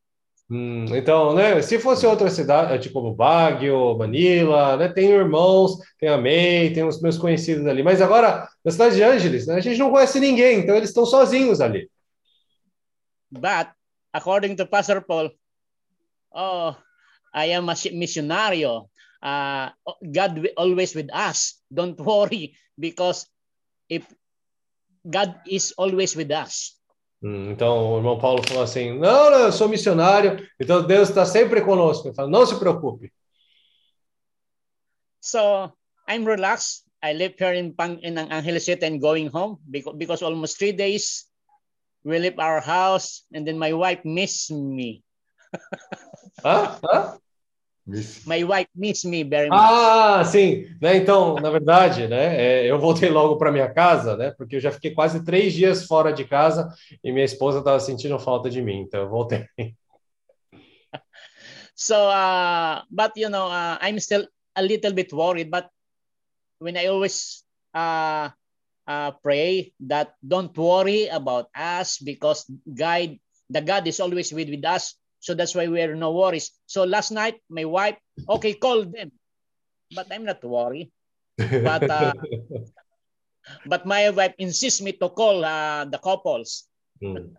S1: Hum, então, né, se fosse outra cidade, tipo como Baguio, Manila, né, tem irmãos, tem a May, tem os meus conhecidos ali. Mas agora, na cidade de Ângeles, né, a gente não conhece ninguém, então eles estão sozinhos ali.
S8: But according to Pastor Paul, oh, I am a missionary. Uh, God always with us. Don't worry because if God is always with us.
S1: Hum, Então, o irmão Paulo falou assim: não, não, eu sou missionário, então Deus está sempre conosco. Ele fala, não se preocupe.
S8: So I'm relaxed. I live here in Pang in Angeles City and going home because, because almost three days we leave our house and then my wife miss me.
S1: Hã? Hã?
S3: 미스.
S8: My wife miss me very much.
S1: Ah, sim. Né, então, na verdade, né, é, eu voltei logo para minha casa, né, porque eu já fiquei quase três dias fora de casa e minha esposa estava sentindo falta de mim, então eu voltei.
S8: So, uh, but you know, uh, I'm still a little bit worried. But when I always uh, uh, pray that don't worry about us because God, the God is always with, with us. So that's why we are no worries. So last night, my wife, okay, call them, but I'm not worried. But uh, but my wife insists me to call uh, the couples.
S1: Hum.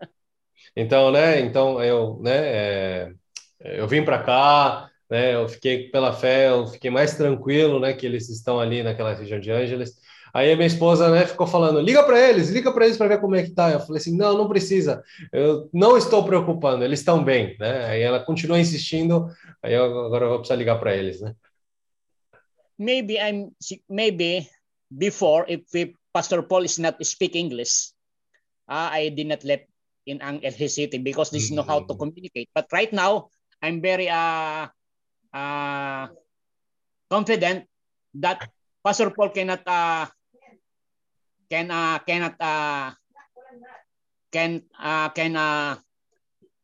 S1: Então, né, então eu, né, é, eu vim para cá, né, eu fiquei pela fé, eu fiquei mais tranquilo, né, que eles estão ali naquela região de Ângeles. Aí a minha esposa, né, ficou falando, liga para eles, liga para eles para ver como é que tá. Eu falei assim, não, não precisa, eu não estou preocupando, eles estão bem, né? Aí ela continua insistindo, aí eu, agora eu vou precisar ligar para eles, né?
S8: maybe I'm maybe before if, if Pastor Paul is not speak English, uh, I did not left in Ang- City because this is know how to communicate. But right now, I'm very uh uh, confident that Pastor Paul cannot uh, can uh, cannot uh, can uh, can uh,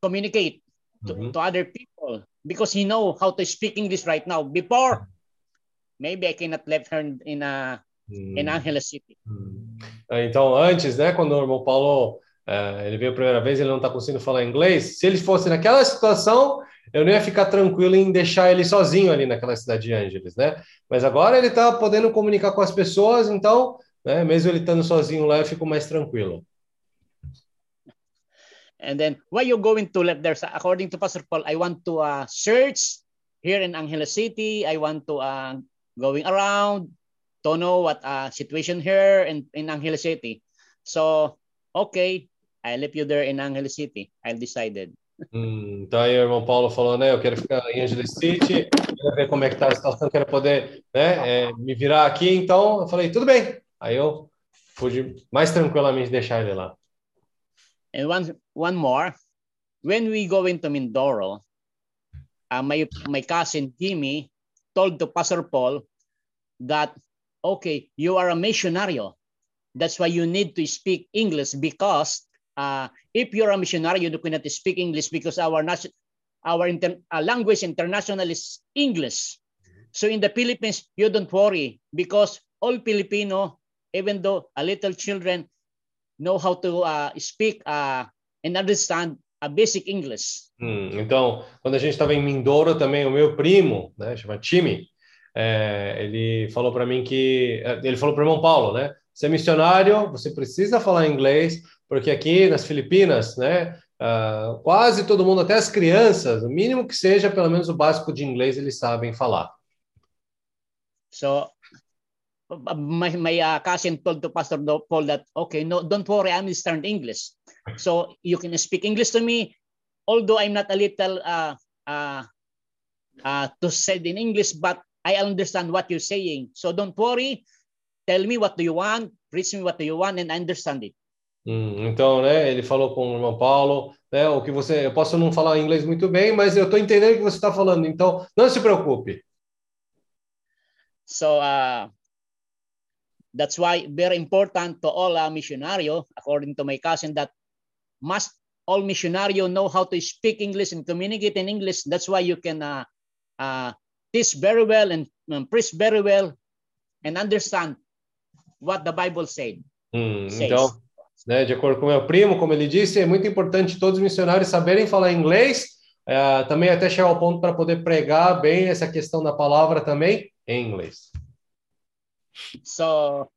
S8: communicate to,
S1: Mhm.
S8: to other people because he know how to speak English right now. Before, maybe I cannot left her in, a in Angeles City.
S1: Ah, Então, antes, né, quando o irmão Paulo eh, ele veio a primeira vez, ele não está conseguindo falar inglês. Se ele fosse naquela situação, eu não ia ficar tranquilo em deixar ele sozinho ali naquela cidade de Ângeles, né? Mas agora ele está podendo comunicar com as pessoas, então, né, mesmo ele estando sozinho lá, eu fico mais tranquilo.
S8: And then why you going to left there? According to Pastor Paul, I want to uh, search here in Angeles City. I want to uh, going around to know what uh, situation here in, in Angeles City. So, okay, I left you there in Angeles City. I decided.
S1: Hum, então aí o irmão Paulo falou, né, eu quero ficar em Angeles City, quero ver como é que tá a situação, quero poder, né, eh, me virar aqui. Então, eu falei, tudo bem. Aí eu pude mais tranquilamente deixar ele lá.
S8: And one one more, when we go into Mindoro, uh, my my cousin Jimmy told the Pastor Paul that okay, you are a missionary. That's why you need to speak English because uh, if you're a missionary, you cannot speak English because our our inter, uh, language international is English. So in the Philippines, you don't worry because all Filipino, even though a little children, know how to uh, speak uh, and understand a basic English.
S1: Hum, então, quando a gente estava em Mindoro também, o meu primo, né, chama Time, é, ele falou para mim que é, ele falou para o irmão Paulo, né? Você é missionário, você precisa falar inglês, porque aqui nas Filipinas, né, ah, quase todo mundo, até as crianças, o mínimo que seja, pelo menos o básico de inglês, eles sabem falar.
S8: So uh, my, my uh, cousin told to Pastor Paul that, okay, no, don't worry, I understand English. So you can speak English to me, although I'm not a little uh, uh, uh, to say in English, but I understand what you're saying. So don't worry, tell me what do you want, preach me what do you want, and I understand it.
S1: Hum, então, né, ele falou com o irmão Paulo, né, o que você, eu posso não falar inglês muito bem, mas eu estou entendendo o que você está falando, então não se preocupe.
S8: So uh, that's why very important to all uh, missionario, according to my cousin, that must all missionario know how to speak English and communicate in English. That's why you can uh, uh, teach very well and um, preach very well and understand what the Bible said.
S1: Hum, então, né, de acordo com meu primo, como ele disse, é muito importante todos os missionários saberem falar inglês, eh, também até chegar ao ponto para poder pregar bem essa questão da palavra também em inglês.
S8: So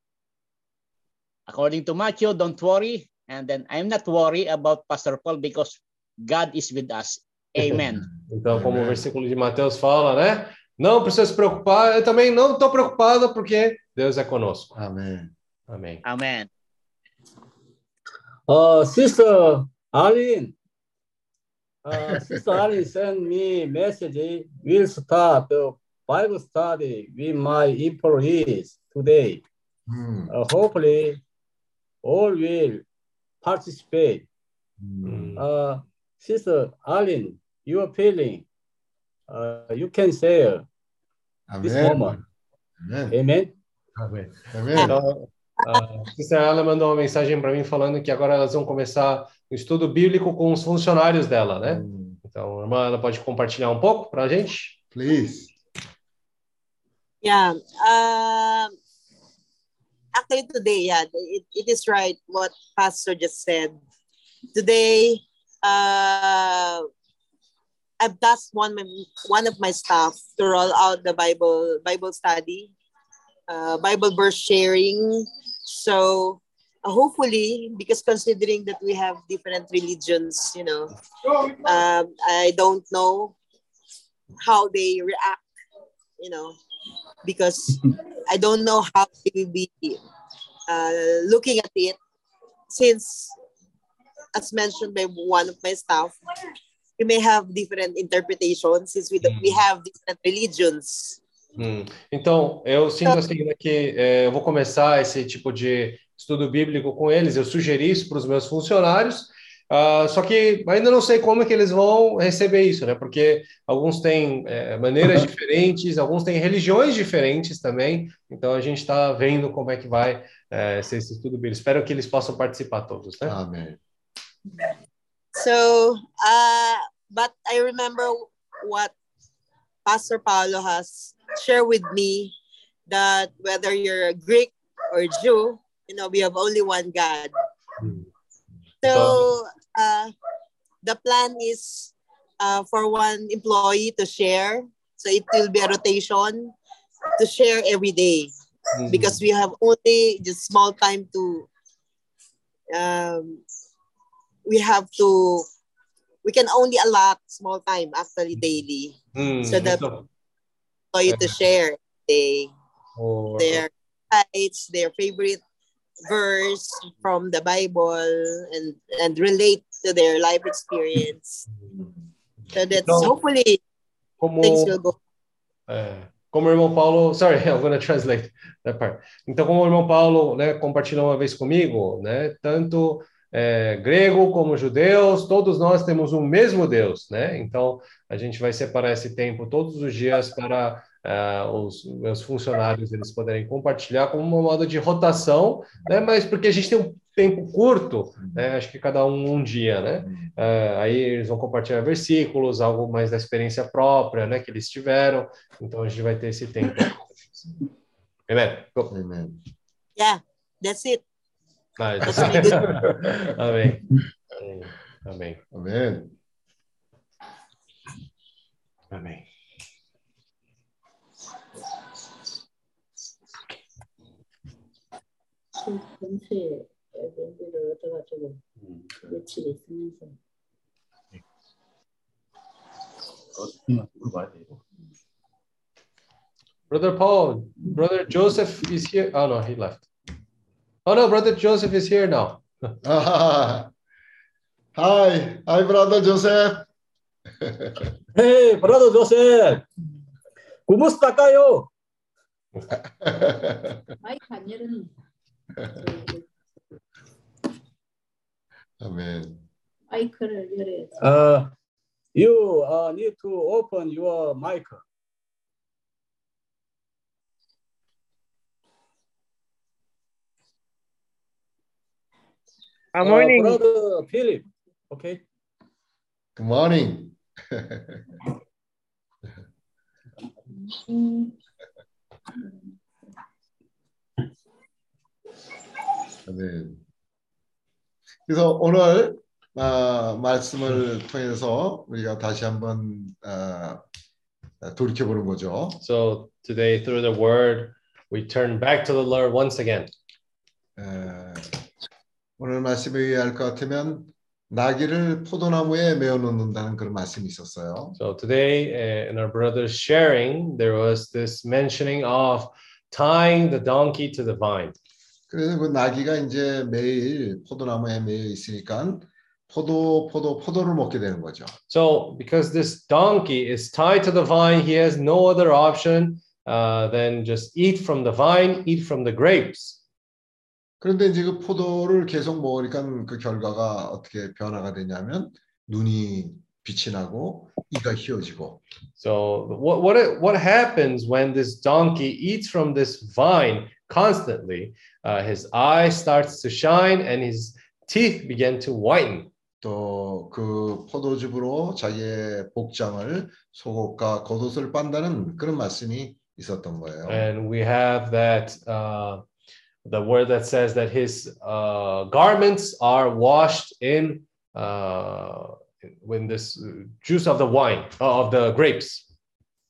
S8: according to Matthew, don't worry. And then I'm not worried about Pastor Paul because God is with us. Amen.
S1: Então, como o versículo de Mateus fala, né? Não precisa se preocupar, eu também não estou preocupado porque Deus é conosco.
S3: 아멘.
S1: Amém.
S8: Amen.
S7: Uh, Sister Arlene, uh, Sister Arlene sent me message. We'll start the Bible study with my employees today.
S3: Mm.
S7: Uh, hopefully, all will participate.
S3: Mm.
S7: Uh, Sister Arlene, your feeling, uh, you can share uh,
S3: Amen. this
S7: moment. Amen.
S1: Amen.
S3: Amen. Amen.
S1: Então, a Sister Arla mandou uma mensagem para mim falando que agora elas vão começar o estudo bíblico com os funcionários dela, né?
S3: Mm.
S1: Então, irmã, ela pode compartilhar um pouco para a gente?
S3: Please.
S11: Yeah. Uh, actually, today, yeah, it, it is right what Pastor just said. Today, uh, I've tasked one one of my staff to roll out the Bible Bible study, uh, Bible verse sharing. So uh, hopefully, because considering that we have different religions, you know, um, I don't know how they react, you know, because I don't know how they will be uh, looking at it since, as mentioned by one of my staff, we may have different interpretations since we, we have different religions.
S1: Hum. Então, eu sinto assim né, que é, eu vou começar esse tipo de estudo bíblico com eles. Eu sugeri isso para os meus funcionários Ah, só que ainda não sei como é que eles vão receber isso, né? Porque alguns têm eh, maneiras diferentes, alguns têm religiões diferentes também. Então a gente está vendo como é que vai eh, ser esse estudo bíblico. Espero que eles possam participar todos, né?
S3: 아멘.
S11: So, uh, but I remember what Pastor Paulo has shared with me that whether you're a Greek or Jew, you know, we have only one God. So, uh, the plan is uh, for one employee to share. So it will be a rotation to share every day. Because we have only just small time to um, we have to we can only allot small time actually daily.
S1: Hum,
S11: so the employee to share they
S1: o-
S11: their sites their favorite verse from the bible and and relate to their life experience so that's
S1: Então,
S11: hopefully
S1: como
S11: things will go
S1: É, como o irmão Paulo, sorry, I'm gonna translate that part. Então, como o irmão Paulo, né, compartilhou uma vez comigo, né, tanto é, grego como judeus, todos nós temos o mesmo Deus, né? Então, a gente vai separar esse tempo todos os dias para ah, os meus funcionários eles poderem compartilhar como uma modo de rotação, né? Mas porque a gente tem um tempo curto, uhum. né? acho que cada um um dia, né? Uh, aí eles vão compartilhar versículos, algo mais da experiência própria, né? Que eles tiveram. Então a gente vai ter esse tempo.
S3: Amém. Amém.
S11: Yeah, that's it.
S1: Ah. Amém. Amém. Amém. Amém.
S4: Amém.
S1: Brother Paul, brother Joseph is here. Oh no, he left. Oh no, brother Joseph is here now.
S3: hi, hi, brother Joseph.
S7: hey, brother Joseph. Kumusta kayo?
S4: Hi, Amen. I could read it.
S7: Uh, you uh, need to open your mic.
S6: Good
S7: uh,
S6: morning.
S7: Uh, brother Philip, okay.
S3: Good morning. Amen. 그래서 오늘 아, 말씀을 통해서 우리가 다시 한번 아, 돌이켜 보는 거죠.
S1: So today, through the word, we turn back to the Lord once again.
S3: 에, 오늘 말씀에 의할 것 같으면 나귀를 포도나무에 메어 놓는다는 그런 말씀이 있었어요.
S1: So today, uh, in our brothers sharing, there was this mentioning of tying the donkey to the vine.
S3: 그래서 그 나귀가 이제 매일 포도나무에 매여 있으니까 포도 포도 포도를 먹게 되는 거죠.
S1: So because this donkey is tied to the vine, he has no other option uh, than just eat from the vine, eat from the grapes.
S3: 그런데 이제 그 포도를 계속 먹으니까 그 결과가 어떻게 변화가 되냐면 눈이 빛이 나고 이가 휘어지고
S1: So what what what happens when this donkey eats from this vine constantly? Uh, his eye starts to shine and his teeth begin to whiten.
S3: 또 그 포도즙으로 자기의 복장을 속옷과 겉옷을 빤다는 그런 말씀이 있었던 거예요.
S1: And we have that uh, the word that says that his uh, garments are washed in uh, when this juice of the wine uh, of the grapes.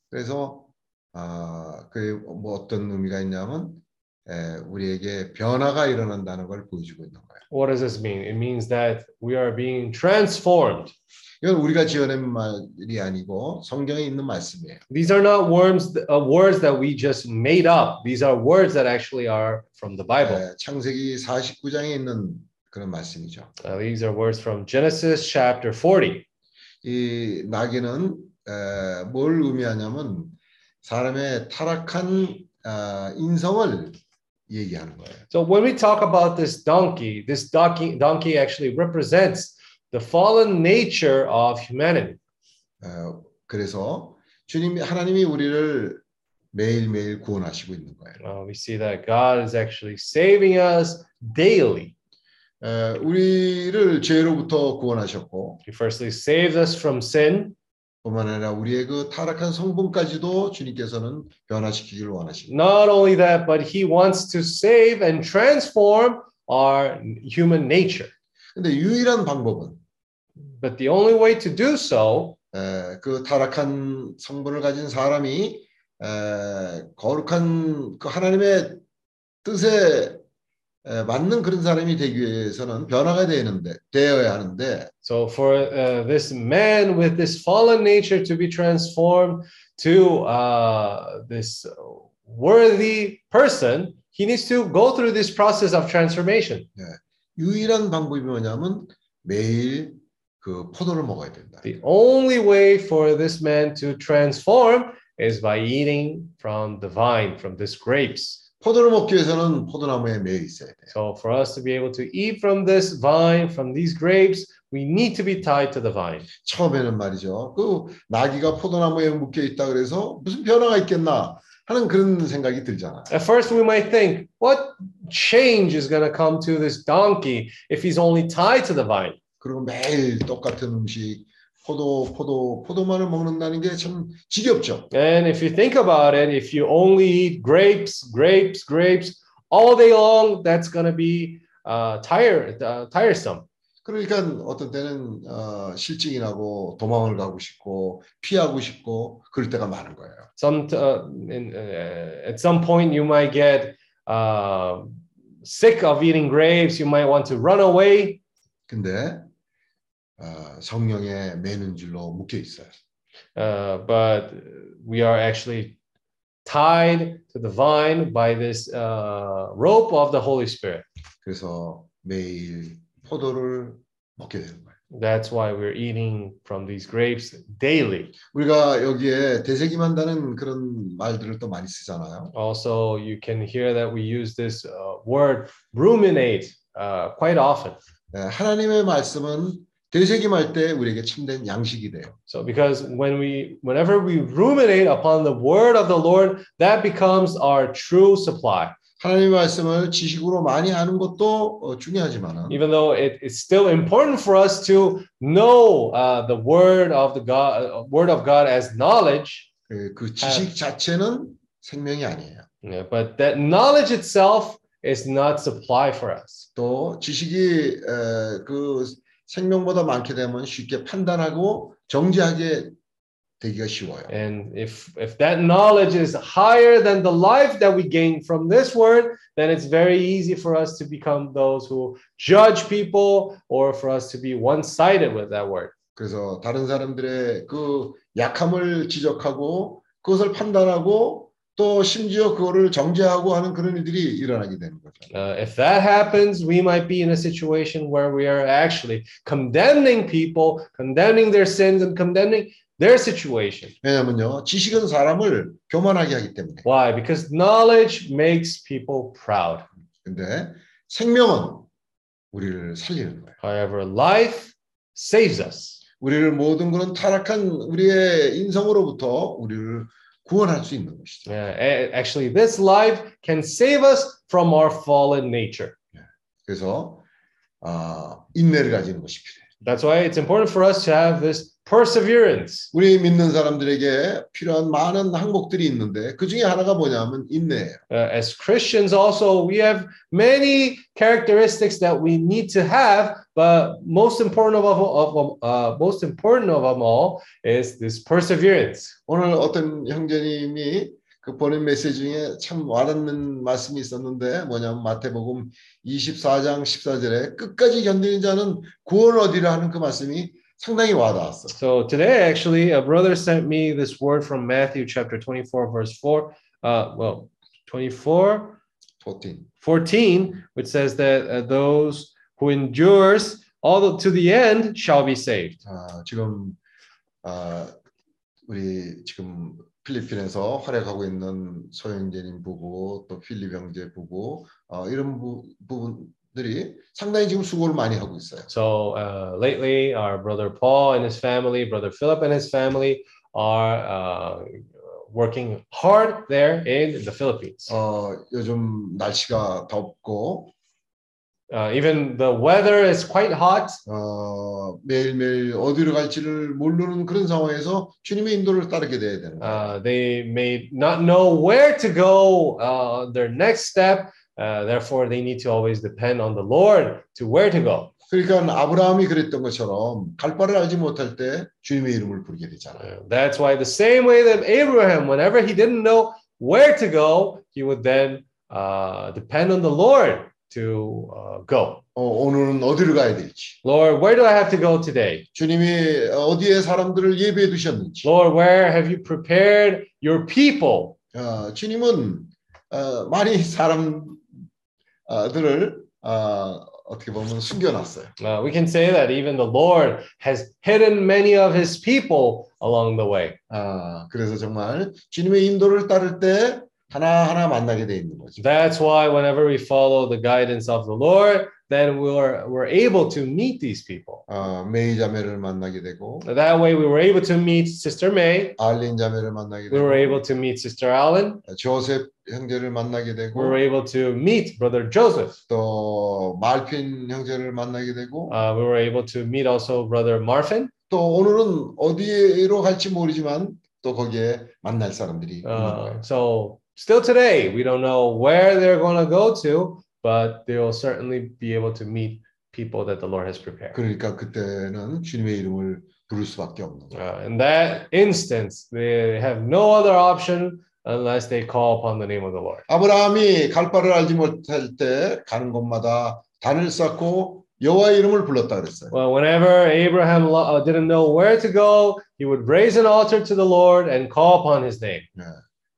S3: 그래서 아, 그게 뭐 어떤 의미가 있냐면 에, 우리에게 변화가 일어난다는 걸 보여주고 있는 거예요.
S1: What does this mean? It means that we are being transformed.
S3: 이건 우리가 지어낸 말이 아니고 성경에 있는 말씀이에요.
S1: These are not words, uh, words that we just made up. These are words that actually are from the Bible.
S3: 에, 창세기 49장에 있는 그런 말씀이죠.
S1: Uh, these are words from Genesis chapter 40.
S3: 이 나귀는 에, 뭘 의미하냐면 사람의 타락한 아, 인성을 얘기하는 거예요.
S1: So when we talk about this donkey, this donkey, donkey actually represents the fallen nature of humanity.
S3: 어, 그래서 주님이 하나님이 우리를 매일매일 구원하시고 있는 거예요.
S1: Uh, we see that God is actually saving us daily.
S3: 에, 우리를 죄로부터 구원하셨고
S1: He firstly saves us from sin,
S3: 뿐만 아니라 우리의 그 타락한 성분까지도 주님께서는 변화시키기를 원하십니다.
S1: not only that, but He wants to save and transform our human nature.
S3: 근데 유일한 방법은
S1: But the only way to do so
S3: 에, 그 타락한 성분을 가진 사람이 에, 거룩한 그 하나님의 뜻에 에, 맞는 그런 사람이 되기 위해서는 변화가 되는데 되어야 하는데
S1: So for uh, this man with this fallen nature to be transformed to uh, this worthy person, he needs to go through this process of transformation.
S3: 유일한 방법이 뭐냐면 매일 그 포도를 먹어야 된다.
S1: The only way for this man to transform is by eating from the vine, from these grapes.
S3: 포도를 먹기 위해서는 포도나무에 매여 있어야 돼.
S1: So for us to be able to eat from this vine, from these grapes, we need to be tied to the vine.
S3: 처음에는 말이죠. 그 나귀가 포도나무에 묶여 있다 그래서 무슨 변화가 있겠나 하는 그런 생각이 들잖아.
S1: At first, we might think, what change is going to come to this donkey if he's only tied to the vine?
S3: 그리고 매일 똑같은 음식 포도 포도 포도만을 먹는다는 게 참 지겹죠.
S1: And if you think about it, if you only eat grapes, grapes, grapes all day long, that's going to be uh, tire, uh, tiresome.
S3: 그러니까 어떤 때는 어, 실증이 나고 도망을 가고 싶고 피하고 싶고 그럴 때가 많은 거예요.
S1: Some uh, in, uh, at some point, you might get uh, sick of eating grapes. You might want to run away.
S3: 근데 어, 성령에 매는 줄로 묶여 있어요.
S1: Uh, but we are actually tied to the vine by this uh, rope of the Holy Spirit.
S3: 그래서 매일 포도를 먹게 되는 거예요.
S1: That's why we're eating from these grapes daily.
S3: 우리가 여기에 되새김한다는 그런 말들을 또 많이 쓰잖아요.
S1: Also, you can hear that we use this uh, word ruminate uh, quite often.
S3: 네, 하나님의 말씀은 되새김할 때 우리에게 참된 양식이 돼요.
S1: So, because when we, whenever we ruminate upon the word of the Lord, that becomes our true supply.
S3: 하나님의 말씀을 지식으로 많이 아는 것도 어, 중요하지만은
S1: Even though it, it's still important for us to know uh, the word of the God, uh, word of God as knowledge,
S3: 그, 그 지식 자체는 생명이 아니에요.
S1: yeah, but that knowledge itself is not supply for us.
S3: 또 지식이 에, 그 생명보다 많게 되면 쉽게 판단하고 정지하게 되기가 쉬워요.
S1: And if if that knowledge is higher than the life that we gain from this word, then it's very easy for us to become those who judge people or for us to be one-sided with that word.
S3: 그래서 다른 사람들의 그 약함을 지적하고 그것을 판단하고 또 심지어 그거를 정죄하고 하는 그런 일들이 일어나게 되는 거죠.
S1: Uh, if that happens, we might be in a situation where we are actually condemning people, condemning their sins, and condemning their situation.
S3: 왜냐면요, 지식은 사람을 교만하게 하기 때문에.
S1: Why? Because knowledge makes people proud.
S3: 근데 생명은 우리를 살리는 거예요.
S1: However, life saves us.
S3: 우리를 모든 그런 타락한 우리의 인성으로부터 우리를 구원할 수 있는 것이죠.
S1: Yeah, actually, this life can save us from our fallen nature.
S3: 그래서 아, 인내를 가지는 것이 필요해요.
S1: That's why it's important for us to have this perseverance.
S3: 우리 믿는 사람들에게 필요한 많은 항목들이 있는데 그 중에 하나가 뭐냐면 인내예요.
S1: Uh, as Christians, also, we have many characteristics that we need to have, but most important of, of, uh, most important of them all is this perseverance.
S3: 오늘 어떤 형제님이 그 보낸 메시지 중에 참 와닿는 말씀이 있었는데 뭐냐면 마태복음 24장 14절에 끝까지 견디는 자는 구원 얻으리라 하는 그 말씀이 상당히 와닿았어.
S1: So today, actually, a brother sent me this word from Matthew chapter 24, verse 4. Uh, well, 24,
S3: 14.
S1: 14, which says that uh, those who endures all the, to the end shall be saved.
S3: 아, 지금 아, 우리 지금 필리핀에서 활약하고 있는 소영재님 부부 또 필립 형제 부부 어, 이런 부, 부분 사람들이 상당히 지금 수고를 많이 하고 있어요.
S1: So uh, lately, our brother Paul and his family, brother Philip and his family are uh, working hard there in the Philippines.
S3: 어, 요즘 날씨가 덥고
S1: Uh, even the weather is quite hot.
S3: 어, 매일매일 어디로 갈지를 모르는 그런 상황에서 주님의 인도를 따르게 돼야 되는 거예요.
S1: Uh, they may not know where to go, uh, their next step. Uh, therefore, they need to always depend on the Lord to where to go.
S3: 그러니까 아브라함이 그랬던 것처럼 갈 바를 알지 못할 때 주님의 이름을 부르게 되잖아요.
S1: Uh, That's why the same way that Abraham, whenever he didn't know where to go, he would then uh, depend on the Lord to uh, go.
S3: 어, 오늘은 어디로 가야 될지,
S1: Lord, where do I have to go today?
S3: 주님이 어디에 사람들을 예배해 두셨는지,
S1: Lord, where have you prepared your people?
S3: 어, 주님은 어, 많이 사람 들을 어, 어떻게 보면 숨겨놨어요.
S1: Uh, we can say that even the Lord has hidden many of his people along the way.
S3: 아, 그래서 정말 주님의 인도를 따를 때 하나하나 만나게 돼 있는 거죠.
S1: That's why whenever we follow the guidance of the Lord, then we're, we're able to meet these people.
S3: 어, 메이 자매를 만나게 되고
S1: That way we were able to meet Sister May.
S3: 알린 자매를 만나게
S1: We were
S3: 되고
S1: able to meet Sister Allen.
S3: 조셉 형제를 만나게
S1: We
S3: 되고
S1: were able to meet Brother Joseph.
S3: 또 말핀 형제를 만나게 되고
S1: Uh, we were able to meet also Brother Marfin.
S3: 또 오늘은 어디로 갈지 모르지만 또 거기에 만날 사람들이 있는
S1: Uh,
S3: 거예요.
S1: so still today, we don't know where they're going to go to, but they will certainly be able to meet people that the Lord has prepared.
S3: 그러니까 그때는 주님의 이름을 부를 수밖에 없는 거예요.
S1: Uh, in that instance, they have no other option unless they call upon the name of the Lord.
S3: 아브라함이 갈 바를 알지 못할 때 가는 곳마다 단을 쌓고 여호와의 이름을 불렀다 그랬어요.
S1: Well, whenever Abraham lo- uh, didn't know where to go, he would raise an altar to the Lord and call upon his name.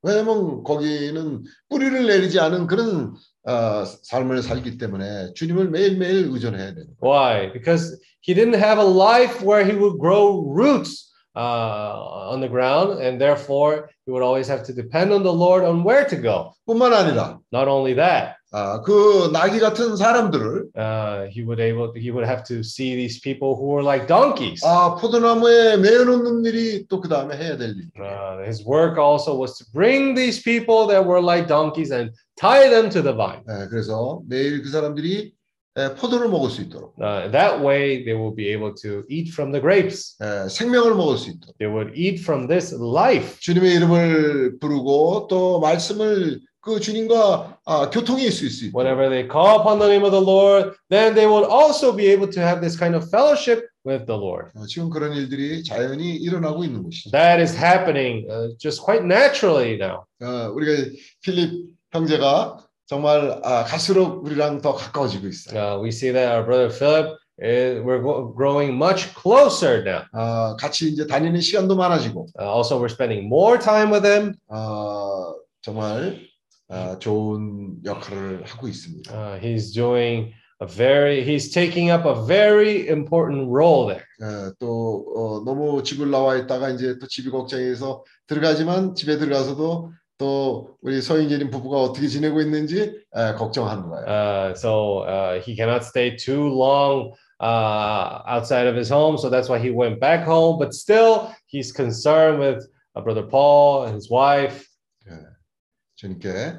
S3: 왜냐면 거기는 뿌리를 내리지 않은 그런 어, 삶을 살기 때문에 주님을 매일매일 의존해야 되는 거예요.
S1: Why? Because he didn't have a life where he would grow roots uh, on the ground, and therefore he would always have to depend on the Lord on where to go.
S3: 뿐만 아니라
S1: Not only that,
S3: 아, 그 나귀 같은 사람들을
S1: uh, he would able he would have to see these people who were like donkeys.
S3: 아, 포도나무에 매어 놓는 일이 또 그 다음에 해야 될 일.
S1: Uh, his work also was to bring these people that were like donkeys and tie them to the vine.
S3: 예, 그래서 매일 그 사람들이 예, 포도를 먹을 수 있도록
S1: Uh, that way, they will be able to eat from the grapes.
S3: 예, 생명을 먹을 수 있도록
S1: They would eat from this life.
S3: 주님의 이름을 부르고 또 말씀을 그 주님과 아, 교통이 있을 수 있도록
S1: Whenever they call upon the name of the Lord, then they would also be able to have this kind of fellowship with the Lord.
S3: 어, 지금 그런 일들이 자연히 일어나고 있는 것이죠.
S1: That is happening uh, just quite naturally now.
S3: 어, 우리가 필립 형제가 정말 아, 갈수록 우리랑 더 가까워지고 있어요.
S1: Uh, we see that our brother Philip, is, we're growing much closer now.
S3: 아, 같이 이제 다니는 시간도 많아지고
S1: Uh, also, we're spending more time with him.
S3: 어, 정말 아, 좋은 역할을 하고 있습니다.
S1: Uh, he's doing a very, he's taking up a very important role there.
S3: 예, 또 어, 너무 집을 나와 있다가 이제 또 집이 걱정해서 들어가지만 집에 들어가서도 또 우리 서인재님 부부가 어떻게 지내고 있는지 예, 걱정하는 거예요.
S1: Uh, so uh, he cannot stay too long uh, outside of his home. So that's why he went back home. But still, he's concerned with uh, brother Paul and his wife.
S3: 주님께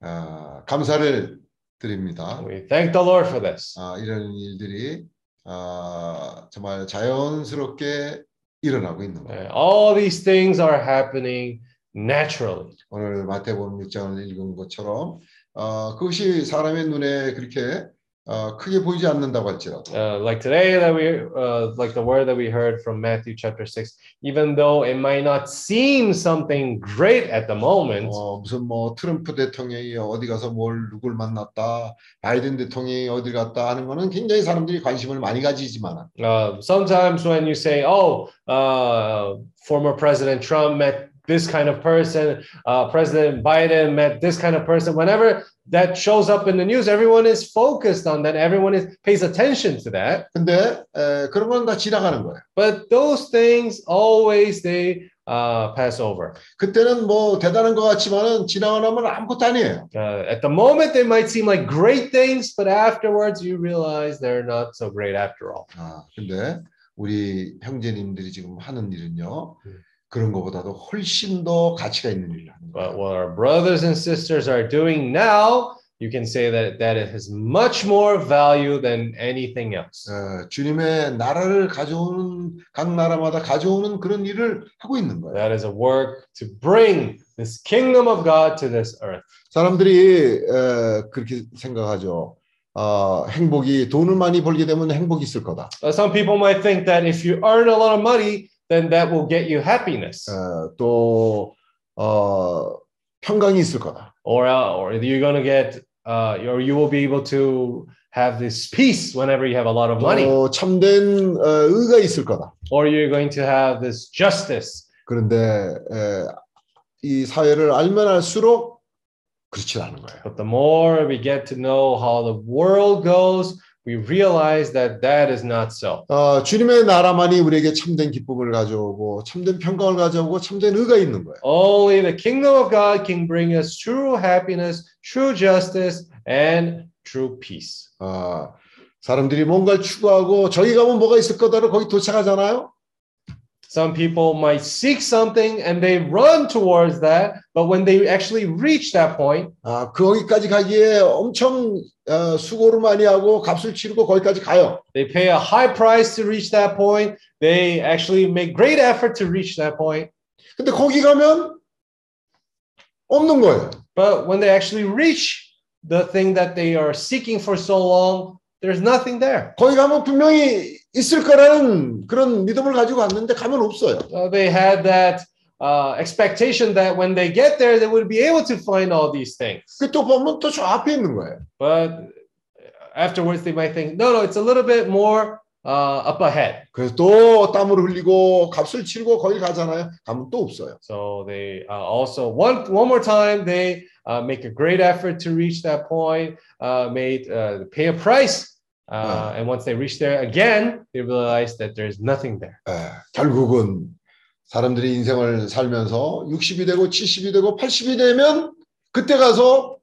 S3: 아, 감사를 드립니다.
S1: We thank the Lord for this.
S3: 아, 이런 일들이 아, 정말 자연스럽게 일어나고 있는 거예요.
S1: Uh, all these things are happening naturally.
S3: 오늘 마태복음 6장을 읽은 것처럼 어, 그것이 사람의 눈에 그렇게 어, 크게 보이지 않는다고 할지라도
S1: Uh, like today, that we uh, like the word that we heard from Matthew chapter six. Even though it might not seem something great at the moment,
S3: 어, 무슨 뭐 트럼프 대통령이 어디 가서 뭘 누굴 만났다, 바이든 대통령이 어디 갔다 하는 거는 굉장히 사람들이 관심을 많이 가지지만
S1: uh, sometimes when you say, "Oh, uh, former President Trump met this kind of person," uh, President Biden met this kind of person. Whenever that shows up in the news, everyone is focused on that. Everyone is pays attention to that.
S3: 근데 에, 그런 건 다 지나가는 거예요.
S1: But those things always they uh, Passover.
S3: 그때는 뭐 대단한 것 같지만은 지나고 나면 아무것도 아니에요.
S1: Uh, at the moment, they might seem like great things, but afterwards, you realize they're not so great after all.
S3: 아, 근데 우리 형제님들이 지금 하는 일은요.
S1: 음.
S3: 그런 것보다도 훨씬 더 가치가 있는 일을 하는
S1: But
S3: 거예요.
S1: what our brothers and sisters are doing now, you can say that that it has much more value than anything else.
S3: 어, 주님의 나라를 가져오는 각 나라마다 가져오는 그런 일을 하고 있는 거예요.
S1: That is a work to bring this kingdom of God to this earth.
S3: 사람들이 에, 그렇게 생각하죠. 어, 행복이 돈을 많이 벌게 되면 행복이 있을 거다.
S1: Uh, some people might think that if you earn a lot of money, then that will get you happiness,
S3: 어, 또 어, 평강이 있을 거다.
S1: or uh, or you're gonna get, uh, or you will be able to have this peace whenever you have a lot of money,
S3: 또 참된 어, 의가 있을 거다.
S1: or you're going to have this justice.
S3: 그런데 에, 이 사회를 알면 알수록 그렇지 않은 거예요.
S1: But the more we get to know how the world goes, we realize that that is not so.
S3: 어, 주님의 나라만이 우리에게 참된 기쁨을 가져오고 참된 평강을 가져오고 참된 의가 있는 거예요.
S1: Only the kingdom of God can bring us true happiness, true justice, and true peace.
S3: 어, 사람들이 뭔가를 추구하고 저기 가면 뭐가 있을 거다로 거기 도착하잖아요.
S1: Some people might seek something and they run towards that, but when they actually reach that point,
S3: 아, 거기까지 가기에 엄청 어, 수고를 많이 하고 값을 치르고 거기까지 가요.
S1: they pay a high price to reach that point. They actually make great effort to reach that point.
S3: 근데 거기 가면 없는 거예요.
S1: But when they actually reach the thing that they are seeking for so long, there's nothing there.
S3: 거기 가면 분명히 있을 거라는 그런 믿음을 가지고 갔는데 가면 없어요.
S1: Uh, they had that uh, expectation that when they get there, they would be able to find all these things.
S3: 그또 보면 또 저 앞에 있는 거예요.
S1: But afterwards, they might think, no, no, it's a little bit more uh, up ahead.
S3: 그래서 또 땀을 흘리고 값을 치르고 거기 가잖아요. 가면 또 없어요.
S1: So they uh, also one one more time they uh, make a great effort to reach that point, uh, made uh, pay a price, uh, and once they reach there again, they realize that there's nothing there.
S3: 에, 결국은 사람들이 인생을 살면서 60이 되고 70이 되고 80이 되면 그때 가서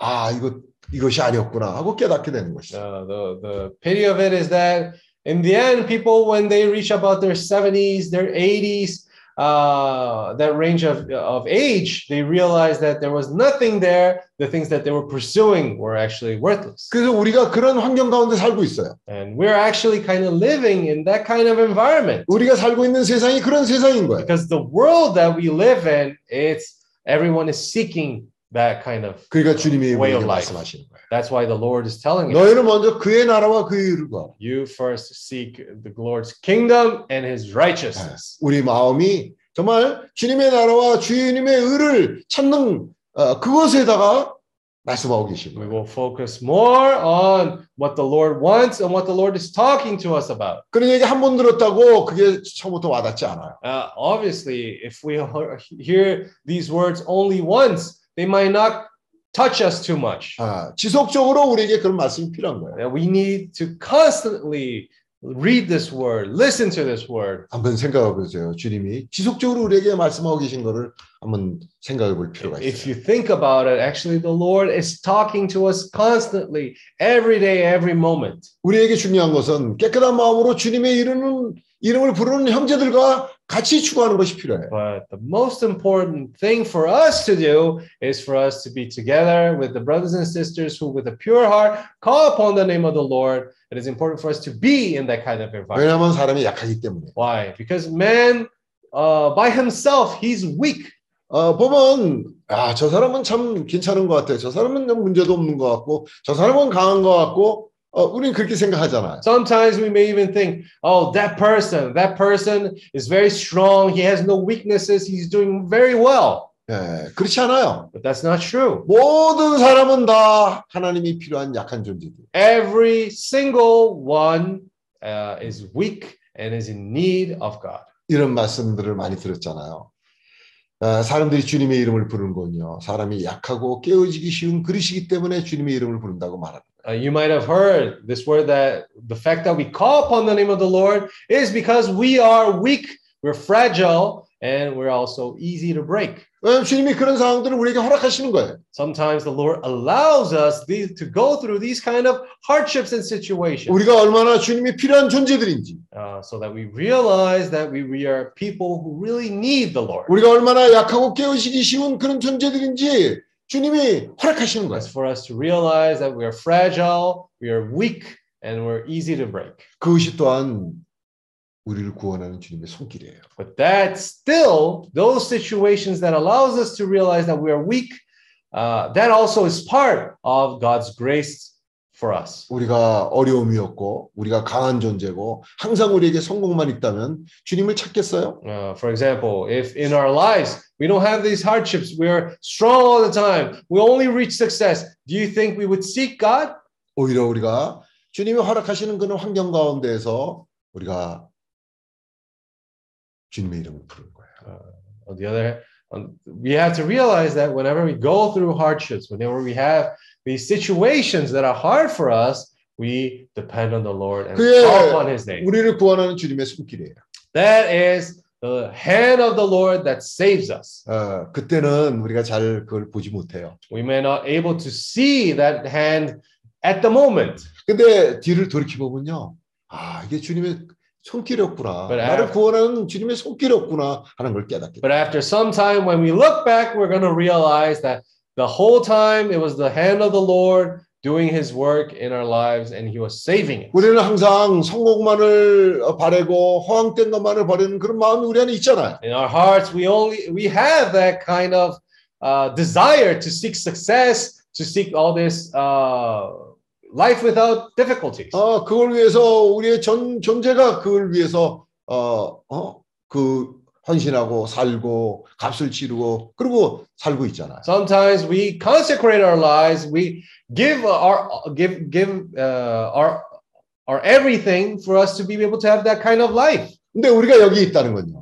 S3: 아 이거 이것이 아니었구나 하고 깨닫게 되는 것이죠.
S1: Uh, the the pity of it is that in the end, people when they reach about their 70s, their 80s, uh, that range of of age, they realize that there was nothing there. The things that they were pursuing were actually worthless.
S3: 그래서 우리가 그런 환경 가운데 살고 있어요.
S1: And we're actually kind of living in that kind of environment
S3: 우리가 살고 있는 세상이 그런 세상인 거예요.
S1: because the world that we live in, it's everyone is seeking that kind of.
S3: 그러니까 주님이
S1: Way of
S3: 우리에게
S1: life.
S3: 말씀하시는 거예요.
S1: That's why the Lord is telling us.
S3: 너희는 먼저 그의 나라와 그의 의를 구하라.
S1: You first seek the Lord's kingdom and His righteousness.
S3: 우리 마음이 정말 주님의 나라와 주님의 의를 찾는 어, 그것에다가 말씀하고 계신
S1: We
S3: 거예요.
S1: will focus more on what the Lord wants and what the Lord is talking to us about.
S3: 그런 얘기 한 번 들었다고 그게 처음부터 와닿지 않아요.
S1: Uh, obviously, if we he- hear these words only once, They might not touch us too much.
S3: 아, 지속적으로 우리에게 그런 말씀이 필요한 거예요.
S1: We need to constantly read this word, listen to this word.
S3: 한번 생각해 보세요. 주님이 지속적으로 우리에게 말씀하고 계신 거를 한번 생각해 볼 필요가
S1: If
S3: 있어요.
S1: you think about it, actually, the Lord is talking to us constantly, every day, every moment.
S3: 우리에게 중요한 것은 깨끗한 마음으로 주님의 이름은 이름을 부르는 형제들과 같이 추구하는 것이 필요해요.
S1: But the most important thing for us to do is for us to be together with the brothers and sisters who, with a pure heart, call upon the name of the Lord. It is important for us to be in that kind of environment.
S3: 왜냐하면 사람이 약하기 때문에.
S1: Why? Because man, uh, by himself, he's weak.
S3: 어, 보면 아, 저 사람은 참 괜찮은 것 같아. 저 사람은 좀 문제도 없는 것 같고, 저 사람은 강한 것 같고, 어, 우리는 그렇게 생각하잖아요.
S1: Sometimes we may even think, oh, that person, that person is very strong. He has no weaknesses. He's doing very well.
S3: 예, 그렇지 않아요.
S1: But that's not true.
S3: 모든 사람은 다 하나님이 필요한 약한 존재들.
S1: Every single one uh, is weak and is in need of God.
S3: 이런 말씀들을 많이 들었잖아요. 아, 사람들이 주님의 이름을 부르는 건요. 사람이 약하고 깨어지기 쉬운 그릇이기 때문에 주님의 이름을 부른다고 말합니다.
S1: Uh, you might have heard this word that the fact that we call upon the name of the Lord is because we are weak, we're fragile, and we're also easy to break.
S3: 왜냐하면 주님이 그런 상황들을 우리에게 허락하시는 거예요.
S1: Sometimes the Lord allows us these, to go through these kind of hardships and situations
S3: 우리가 얼마나 주님이 필요한 존재들인지,
S1: uh, so that we realize that we, we are people who really need the Lord.
S3: 우리가 얼마나 약하고 깨어지기 쉬운 그런 존재들인지 주님이 허락하시는 거예요.
S1: It's for us to realize that we are fragile, we are weak, and we're easy to break.
S3: 그것이 또한 우리를 구원하는 주님의 손길이에요.
S1: But that still, those situations that allows us to realize that we are weak, uh, that also is part of God's grace for us.
S3: 우리가 어려움이 없고 우리가 강한 존재고 항상 우리에게 성공만 있다면 주님을 찾겠어요?
S1: Uh, for example, if in our lives we don't have these hardships, we are strong all the time, we only reach success, do you think we would seek God?
S3: 오히려 우리가 주님이 허락하시는 그런 환경 가운데에서 우리가 주님의 이름을 부르는 거예요.
S1: On the other hand, we have to realize that whenever we go through hardships, whenever we have these situations that are hard for us, we depend on the Lord and
S3: 그게
S1: call upon His name.
S3: 우리를 구원하는 주님의 손길이에요.
S1: That is the hand of the Lord that saves us.
S3: 어, 그때는 우리가 잘 그걸 보지 못해요.
S1: We may not able to see that hand at the moment,
S3: 근데 뒤를 돌이켜 보면요, 아 이게 주님의 손길이었구나.
S1: But
S3: 나를
S1: after-
S3: 구원하는 주님의 손길이었구나 하는 걸 깨닫게.
S1: but after some time, when we look back, we're going to realize that the whole time it was the hand of the Lord doing His work in our lives, and He was saving it.
S3: 우리는 항상 성공만을 어, 바라고 허황된 것만을 바라는 그런 마음이 우리 안에 있잖아요.
S1: In our hearts, we only we have that kind of uh, desire to seek success, to seek all this uh, life without difficulties.
S3: 어, 그걸 위해서 우리의 전 존재가 그걸 위해서 어, 어, 그 헌신하고 살고 값을 치르고 그리고 살고 있잖아요.
S1: Sometimes we consecrate our lives, we give our give give uh, our our everything for us to be able to have that kind of life.
S3: 근데 우리가 여기 있다는 건요.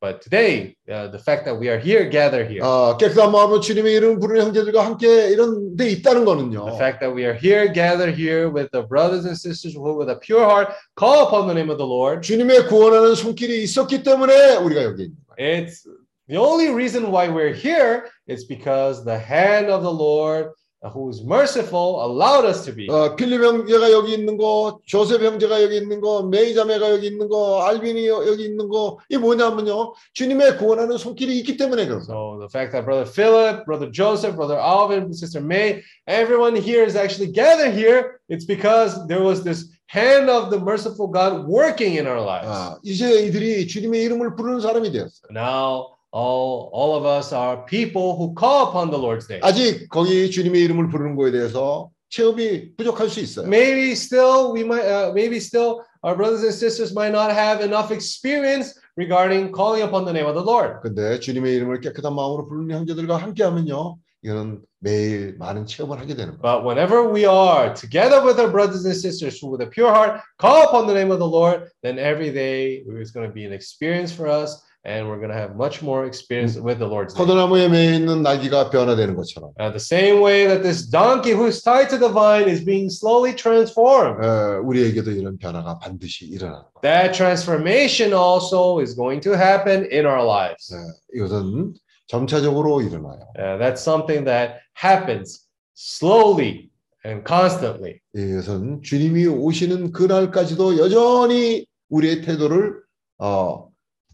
S1: Uh, but today, uh, the fact that we are here, gather here,
S3: 어, 깨끗한 마음으로 주님의 이름 부르는 형제들과 함께 이런 데 있다는 거는요.
S1: the fact that we are here, gather here with the brothers and sisters who, with a pure heart, call upon the name of the Lord.
S3: 주님의 구원하는 손길이 있었기 때문에 우리가 여기 있는 거예요.
S1: It's the only reason why we're here is because the hand of the Lord, uh, who is merciful, allowed us to be.
S3: 어, 필립 형제가 여기 있는 거, 조셉 형제가 여기 있는 거, 메이 자매가 여기 있는 거, 알빈이 여- 여기 있는 거, 이 뭐냐면요. 주님의 구원하는 손길이 있기 때문에 그런 거예요.
S1: So the fact that brother Philip, brother Joseph, brother Alvin, sister May, everyone here is actually gathered here. It's because there was this hand of the merciful God working in our lives.
S3: 아, 이제 이들이 주님의 이름을 부르는 사람이 되었어요.
S1: Now all all of us are people who call upon the Lord's name.
S3: 아직 거기 주님의 이름을 부르는 거에 대해서 체험이 부족할 수 있어요.
S1: Maybe still we might uh, maybe still our brothers and sisters might not have enough experience regarding calling upon the name of the Lord.
S3: 근데 주님의 이름을 깨끗한 마음으로 부르는 형제들과 함께하면요, 이거는 매일 많은 체험을 하게 되는 거예요.
S1: But whenever we are together with our brothers and sisters who with a pure heart call upon the name of the Lord, then every day is going to be an experience for us and we're going to have much more experience with the Lord's name.
S3: 포도나무에 매여 있는 날개가 변화되는 것처럼
S1: Uh, the same way that this donkey who's tied to the vine is being slowly transformed.
S3: 에, 우리에게도 이런 변화가 반드시 일어나는 거예요.
S1: That transformation also is going to happen in our lives.
S3: 네, 이것은 점차적으로 일어나요.
S1: Uh, that's something that happens slowly and constantly.
S3: 이것은 주님이 오시는 그날까지도 여전히 우리의 태도를 어,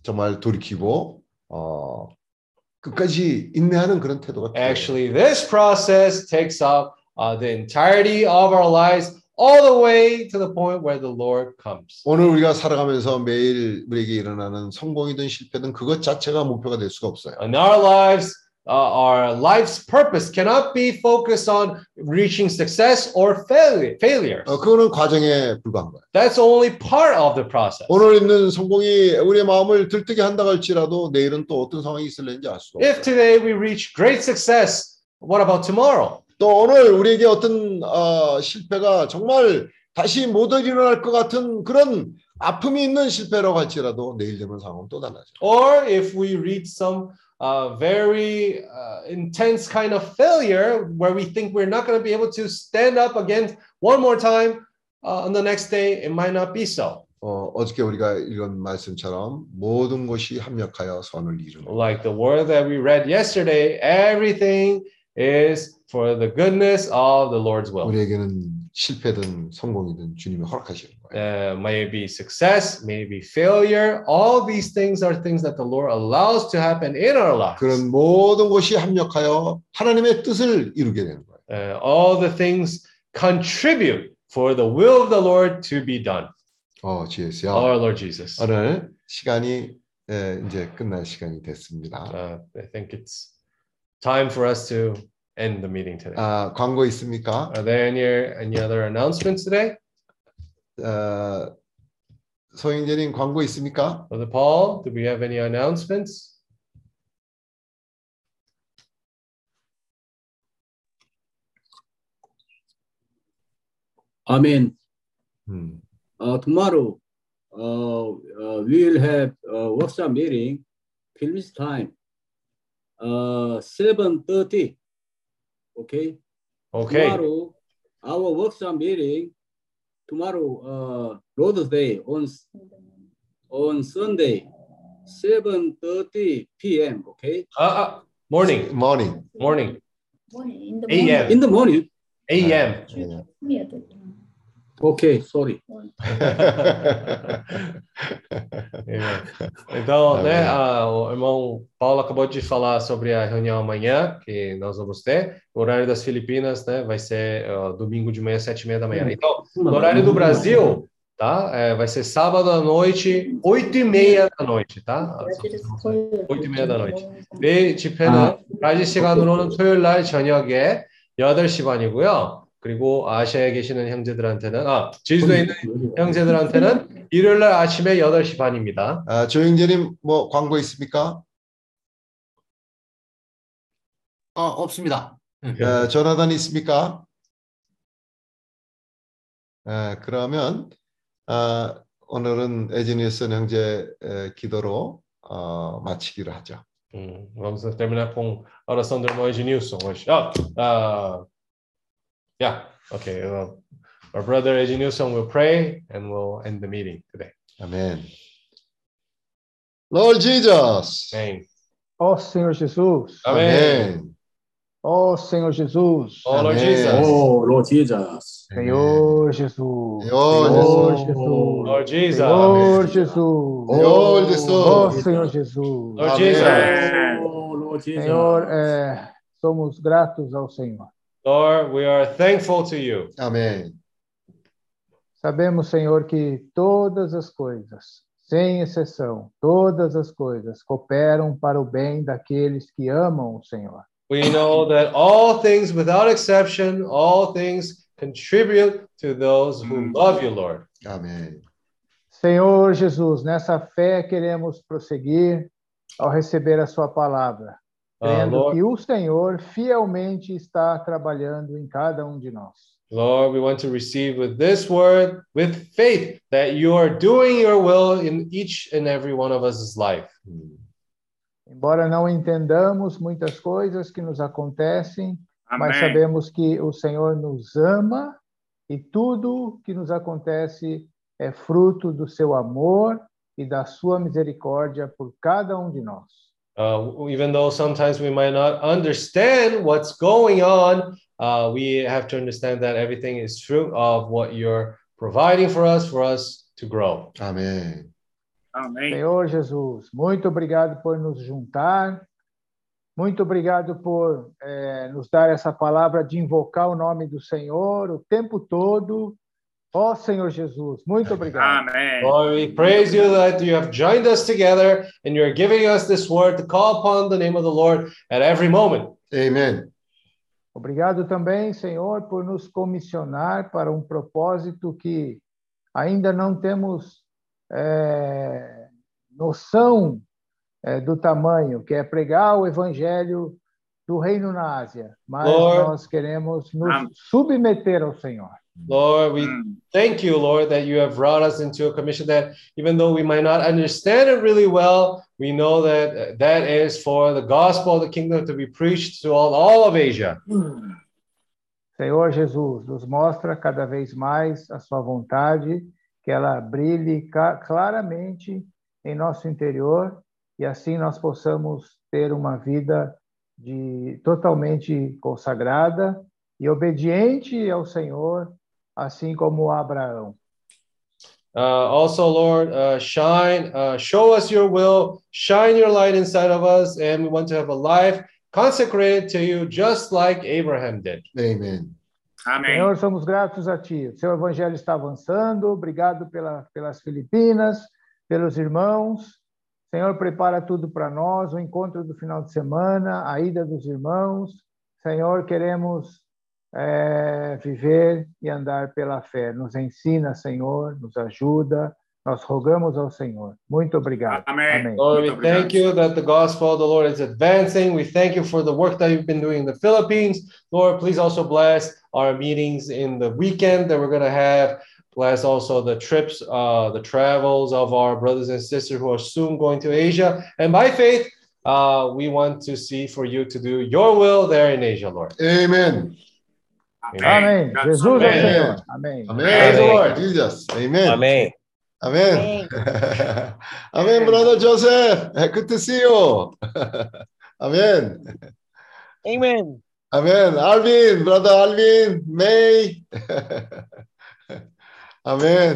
S3: 정말 돌이키고 어, 끝까지 인내하는 그런 태도가.
S1: Actually, this process takes up uh, the entirety of our lives all the way to the point where the Lord comes.
S3: 오늘 우리가 살아가면서 매일 우리에게 일어나는 성공이든 실패든 그것 자체가 목표가 될 수가 없어요.
S1: In our lives, uh, our life's purpose cannot be focused on reaching success or failure. failures.
S3: 어, 그거는 과정에 불과한 거예요.
S1: That's only part of the process.
S3: 오늘 있는 성공이 우리의 마음을 들뜨게 한다고 할지라도 내일은 또 어떤 상황이 있을는지 알 수가
S1: If
S3: 없어요.
S1: today we reach great success, what about tomorrow?
S3: 또 오늘 우리에게 어떤 어, 실패가 정말 다시 못 일어날 것 같은 그런 아픔이 있는 실패라고 할지라도 내일 되면 상황은 또 달라져.
S1: Or if we reach some uh, very uh, intense kind of failure where we think we're not going to be able to stand up again one more time uh, on the next day, it might not be so.
S3: 어, 어저께 우리가 읽은 말씀처럼 모든 것이 합력하여 선을 이루는
S1: Like the word that we read yesterday, everything is for the goodness of the Lord's will.
S3: 우리에게는 실패든 성공이든 주님이 허락하시는 거예요.
S1: Uh, may it be success, may it be failure. All these things are things that the Lord allows to happen in our lives.
S3: 그런 모든 것이 합력하여 하나님의 뜻을 이루게 되는 거예요.
S1: Uh, all the things contribute for the will of the Lord to be done.
S3: 어, 지혜수야.
S1: Our Lord Jesus.
S3: 오늘 시간이 에, 이제 끝날 시간이 됐습니다.
S1: Uh, I think it's time for us to end the meeting today.
S3: 아, 광고 있습니까?
S1: Are there any, any other announcements today?
S3: 어, 소영재님 광고 있습니까?
S1: Brother Paul, do we have any announcements?
S7: Amen.
S3: 음.
S7: Uh, tomorrow, uh, uh, we will have a workshop meeting, Phillips time, uh, 7.30. Okay?
S1: Okay.
S7: Tomorrow, our workshop meeting, tomorrow, uh, Lord's Day, on, on Sunday, 7.30 p.m., okay?
S1: Uh, uh, morning,
S3: morning.
S1: morning,
S4: In the morning.
S1: AM.
S7: In the morning.
S1: AM.
S4: morning.
S7: Okay, sorry.
S1: Amen. Então,
S3: Amém.
S1: né, a- o irmão Paulo acabou de falar sobre a reunião amanhã, que nós vamos ter. O horário das Filipinas, né, vai ser ó, domingo de manhã, sete e meia da manhã. Então, no horário do Brasil, tá, é, vai ser sábado à noite, oito e meia da noite, tá? 오이트 메야 다 노이트. 내 집회는 브라질 시간으로는 토요일 날 저녁에 8시 반이고요. 그리고 아시아에 계시는 형제들한테는 아, 제주도에 있는 형제들한테는 일요일 날 아침에 8시 반입니다.
S3: 아, 조영재님 뭐 광고 있습니까?
S10: 어, 없습니다.
S3: 어, 조나단 있습니까? 에, 그러면 아, 오늘은 에지니스 형제 에, 기도로 어, 마치기로 하죠.
S1: Hum, vamos terminar com a oração do irmão Ednilson hoje. Ah, ah, yeah, okay. uh, our brother Ednilson will pray and we'll end the meeting today.
S3: 아멘. Lord Jesus.
S1: Amém.
S12: Ó Senhor Jesus.
S1: Amém.
S12: Ó Senhor Jesus.
S1: Oh, Lord
S3: Amém.
S1: Jesus.
S7: Oh, Lord Jesus.
S12: Senhor Jesus.
S3: Senhor
S12: Jesus.
S1: Lord Jesus.
S12: Senhor Jesus.
S3: Senhor Jesus.
S12: Ó Senhor Jesus.
S1: Lord
S3: Amém.
S1: Jesus.
S7: Oh, Lord Jesus.
S12: Senhor, é, somos gratos ao Senhor.
S1: Lord, we are thankful to you.
S3: Amém.
S12: Sabemos, Senhor, que todas as coisas, sem exceção, todas as coisas cooperam para o bem daqueles que amam o Senhor.
S1: We know that all things without exception, all things contribute to those who love you, Lord.
S3: Amém.
S12: Senhor Jesus, nessa fé queremos prosseguir ao receber a sua palavra.
S1: Ah,
S12: crendo
S1: Lord,
S12: que o Senhor fielmente está trabalhando em cada um de nós.
S1: Lord, we want to receive with this word, with faith, that you are doing your will in each and every one of us' life.
S12: Embora não entendamos muitas coisas que nos acontecem, mas
S2: Amém.
S12: sabemos que o Senhor nos ama e tudo que nos acontece é fruto do seu amor e da sua misericórdia por cada um de nós.
S1: Uh, even though sometimes we might not understand what's going on, uh, we have to understand that everything is fruit of what you're providing for us, for us to grow.
S3: 아멘.
S2: Amém.
S12: Senhor Jesus, muito obrigado por nos juntar, muito obrigado por eh, nos dar essa palavra de invocar o nome do Senhor o tempo todo. Ó Senhor Jesus, muito obrigado.
S2: Amém.
S1: Lord, we praise you that you have joined us together and you're giving us this word to call upon the name of the Lord at every moment.
S3: 아멘.
S12: Obrigado também, Senhor, por nos comissionar para um propósito que ainda não temos eh, noção eh, do tamanho, que é pregar o evangelho do reino na Ásia. Mas
S1: Lord.
S12: nós queremos nos submeter ao Senhor.
S1: Lord, we
S2: Hum.
S1: thank you, Lord, that you have brought us into a commission that even though we might not understand it really well, we know that uh, that is for the gospel of the kingdom to be preached to all, all of Asia.
S12: Senhor Jesus, nos mostra cada vez mais a sua vontade, que ela brilhe claramente em nosso interior e assim nós possamos ter uma vida de totalmente consagrada e obediente ao Senhor, assim como Abraão.
S1: Uh, also, Lord, uh, shine, uh, show us your will, shine your light inside of us, and we want to have a life consecrated to you, just like Abraham did.
S3: Amen.
S2: Amém.
S12: Senhor, somos gratos a Ti. O Seu Evangelho está avançando. Obrigado pela, pelas Filipinas, pelos irmãos. Senhor, prepara tudo para nós, o encontro do final de semana, a ida dos irmãos. Senhor, queremos eh, viver e andar pela fé. Nos ensina, Senhor, nos ajuda. Nós rogamos ao Senhor. Muito obrigado.
S2: Amém.
S1: Lord, we
S2: Muito
S1: thank you that the gospel of the Lord is advancing. We thank you for the work that you've been doing in the Philippines. Lord, please also bless our meetings in the weekend that we're going to have. Bless also the trips, uh, the travels of our brothers and sisters who are soon going to Asia. And by faith, uh, we want to see for you to do your will there in Asia, Lord.
S3: Amen.
S12: Amém.
S2: Graças
S12: Jesus é o
S1: Amém.
S12: Senhor. Amém.
S3: Amen. Praise
S1: Amen.
S3: Lord Jesus. Amen.
S13: Amém.
S3: Amen. Amen, brother Joseph. Good to see you. Amen.
S13: Amen.
S3: Amen. Alvin, brother Alvin, May. Amen.